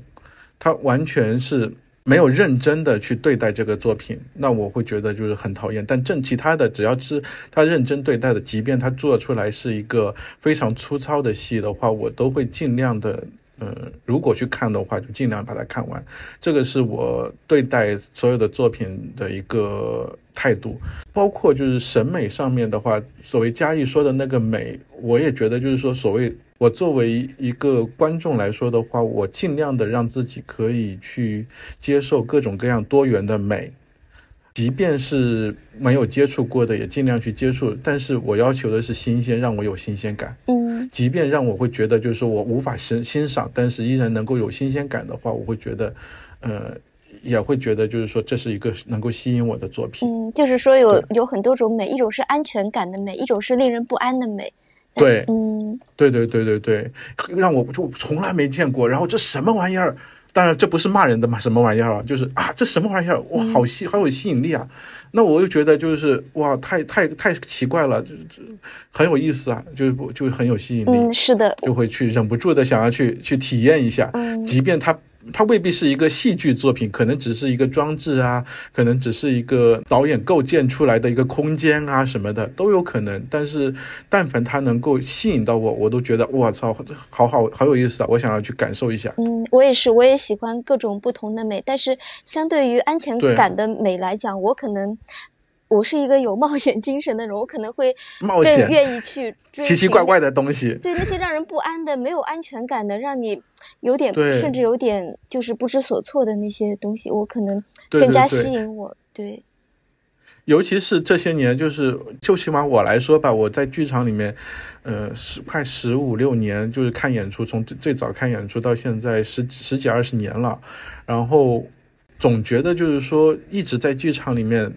他完全是没有认真的去对待这个作品，那我会觉得就是很讨厌。但正其他的，只要是他认真对待的，即便他做出来是一个非常粗糙的戏的话，我都会尽量的。呃，如果去看的话，就尽量把它看完。这个是我对待所有的作品的一个态度，包括就是审美上面的话，所谓嘉义说的那个美，我也觉得就是说，所谓我作为一个观众来说的话，我尽量的让自己可以去接受各种各样多元的美，即便是没有接触过的，也尽量去接触。但是我要求的是新鲜，让我有新鲜感。嗯即便让我会觉得就是说我无法欣欣赏，但是依然能够有新鲜感的话，我会觉得，呃，也会觉得就是说这是一个能够吸引我的作品。嗯，就是说有有很多种美，一种是安全感的美，一种是令人不安的美。对，嗯对对对对对，让我就从来没见过。然后这什么玩意儿？当然这不是骂人的嘛，什么玩意儿啊？就是啊，这什么玩意儿？哇，好吸，好有吸引力啊！那我又觉得就是哇，太太太奇怪了，就就很有意思啊，就是不就很有吸引力。嗯，是的，就会去忍不住的想要去去体验一下，嗯即便它它未必是一个戏剧作品，可能只是一个装置啊，可能只是一个导演构建出来的一个空间啊什么的都有可能。但是但凡它能够吸引到我，我都觉得我操，好好好有意思啊！我想要去感受一下。嗯，我也是，我也喜欢各种不同的美，但是相对于安全感的美来讲，我可能我是一个有冒险精神的人，我可能会更愿意去 追奇奇怪怪的东西，对那些让人不安的、没有安全感的，让你有点甚至有点就是不知所措的那些东西，我可能更加吸引我。对，尤其是这些年，就是就起码我来说吧，我在剧场里面，呃，十快十五六年，就是看演出，从最最早看演出到现在十十几二十年了，然后总觉得就是说一直在剧场里面，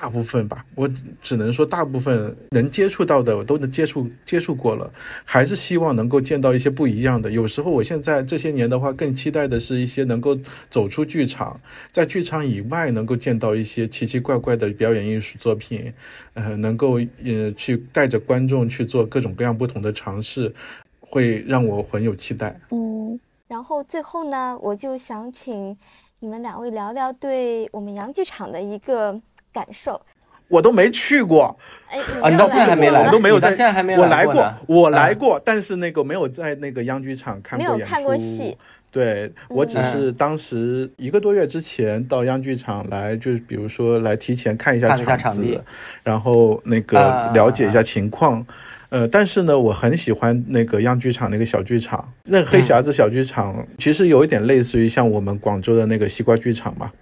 大部分吧，我只能说大部分能接触到的我都能接触接触过了，还是希望能够见到一些不一样的。有时候我现在这些年的话，更期待的是一些能够走出剧场，在剧场以外能够见到一些奇奇怪怪的表演艺术作品，呃，能够呃去带着观众去做各种各样不同的尝试，会让我很有期待。嗯，然后最后呢，我就想请你们两位聊聊对我们洋剧场的一个感受。我都没去过，哎，啊你到现在还没来我都没有在，现在还没我来过来过，我来嗯过，但是那个没有在那个央剧场看过演出，没有看过戏。对我只是当时一个多月之前到央剧场来，就是比如说来提前看一下看一下场子，然后那个啊了解一下情况。呃，但是呢，我很喜欢那个央剧场那个小剧场，那个黑匣子小剧场、其实有一点类似于像我们广州的那个西瓜剧场嘛，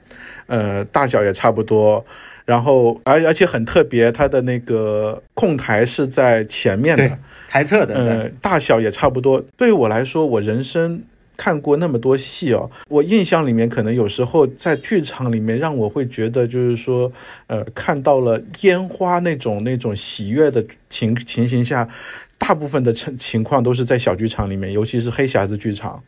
呃，大小也差不多。然后，而而且很特别，它的那个控台是在前面的，台侧的在，呃，大小也差不多。对于我来说，我人生看过那么多戏哦，我印象里面可能有时候在剧场里面让我会觉得就是说，呃，看到了烟花那种那种喜悦的情情形下，大部分的情情况都是在小剧场里面，尤其是黑匣子剧场。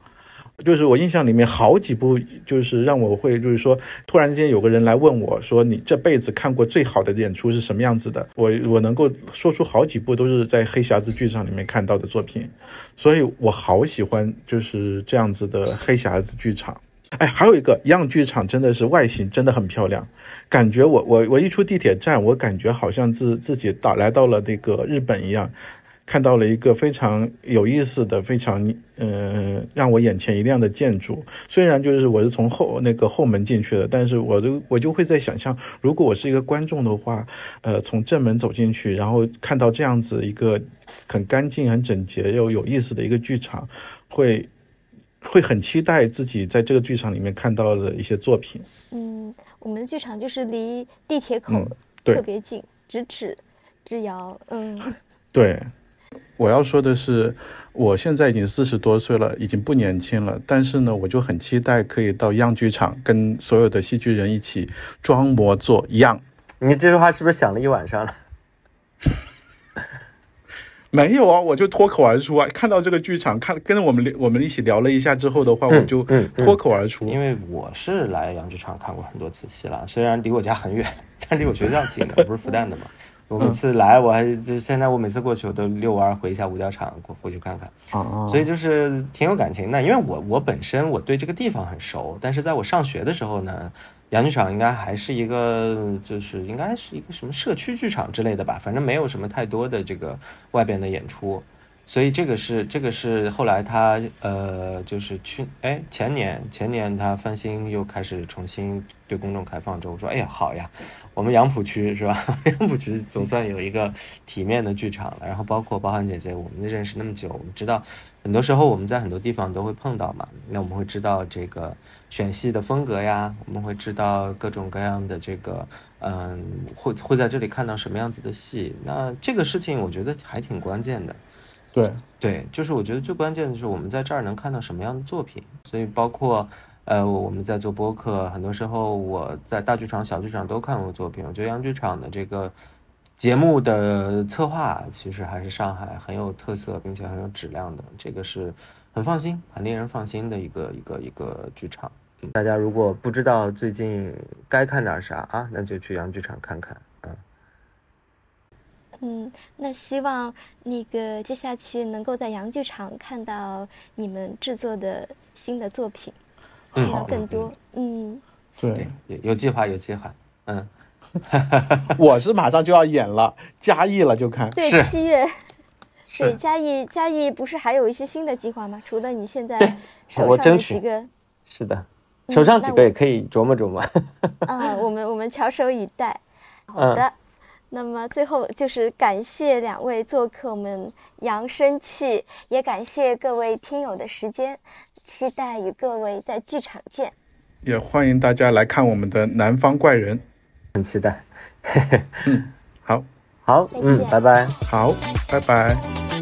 就是我印象里面好几部，就是让我会，就是说，突然间有个人来问我说：“你这辈子看过最好的演出是什么样子的？”我我能够说出好几部都是在黑匣子剧场里面看到的作品，所以我好喜欢就是这样子的黑匣子剧场。哎，还有一个样剧场真的是外形真的很漂亮，感觉我我我一出地铁站，我感觉好像自自己到来到了那个日本一样。看到了一个非常有意思的、非常嗯让我眼前一亮的建筑。虽然就是我是从后那个后门进去的，但是我就我就会在想象，如果我是一个观众的话，呃，从正门走进去，然后看到这样子一个很干净、很整洁又有意思的一个剧场，会会很期待自己在这个剧场里面看到的一些作品。嗯，我们的剧场就是离地铁口特别近，咫尺之遥。嗯，对。我要说的是，我现在已经四十多岁了，已经不年轻了。但是呢，我就很期待可以到样剧场，跟所有的戏剧人一起装模作样。你这句话是不是想了一晚上了？没有啊，我就脱口而出啊！看到这个剧场，看跟我们我们一起聊了一下之后的话，我就脱口而出。因为我是来样剧场看过很多次戏了，虽然离我家很远，但离我学校近的，不是复旦的嘛。我每次来，我还就现在我每次过去，我都遛弯回一下五角场，过回去看看。所以就是挺有感情的。因为我我本身我对这个地方很熟，但是在我上学的时候呢，洋剧场应该还是一个就是应该是一个什么社区剧场之类的吧，反正没有什么太多的这个外边的演出。所以这个是这个是后来他呃就是去哎前年前年他翻新又开始重新对公众开放之后，说哎呀好呀。我们杨浦区是吧？杨浦区总算有一个体面的剧场了。然后包括包涵姐姐，我们认识那么久，我们知道很多时候我们在很多地方都会碰到嘛。那我们会知道这个选戏的风格呀，我们会知道各种各样的这个，嗯，会会在这里看到什么样子的戏。那这个事情我觉得还挺关键的。对对，就是我觉得最关键的是我们在这儿能看到什么样的作品。所以包括。呃，我们在做播客，很多时候我在大剧场、小剧场都看过作品。我觉得洋剧场的这个节目的策划，其实还是上海很有特色，并且很有质量的。这个是很放心、很令人放心的一个一个一个剧场。大家如果不知道最近该看点啥啊，那就去洋剧场看看。嗯，嗯，那希望那个接下去能够在洋剧场看到你们制作的新的作品。看到更多，嗯，对，有有计划，有计划，嗯，我是马上就要演了，嘉义了就看，对，七月，对，嘉义，嘉义不是还有一些新的计划吗？除了你现在手上的几个，是的，手上几个也可以琢磨琢磨，啊，我们我们翘首以待，好的。那么最后就是感谢两位做客我们扬声器，也感谢各位听友的时间，期待与各位在剧场见，也欢迎大家来看我们的《南方怪人》，很期待。嗯，好，好，嗯，拜拜，好，拜拜。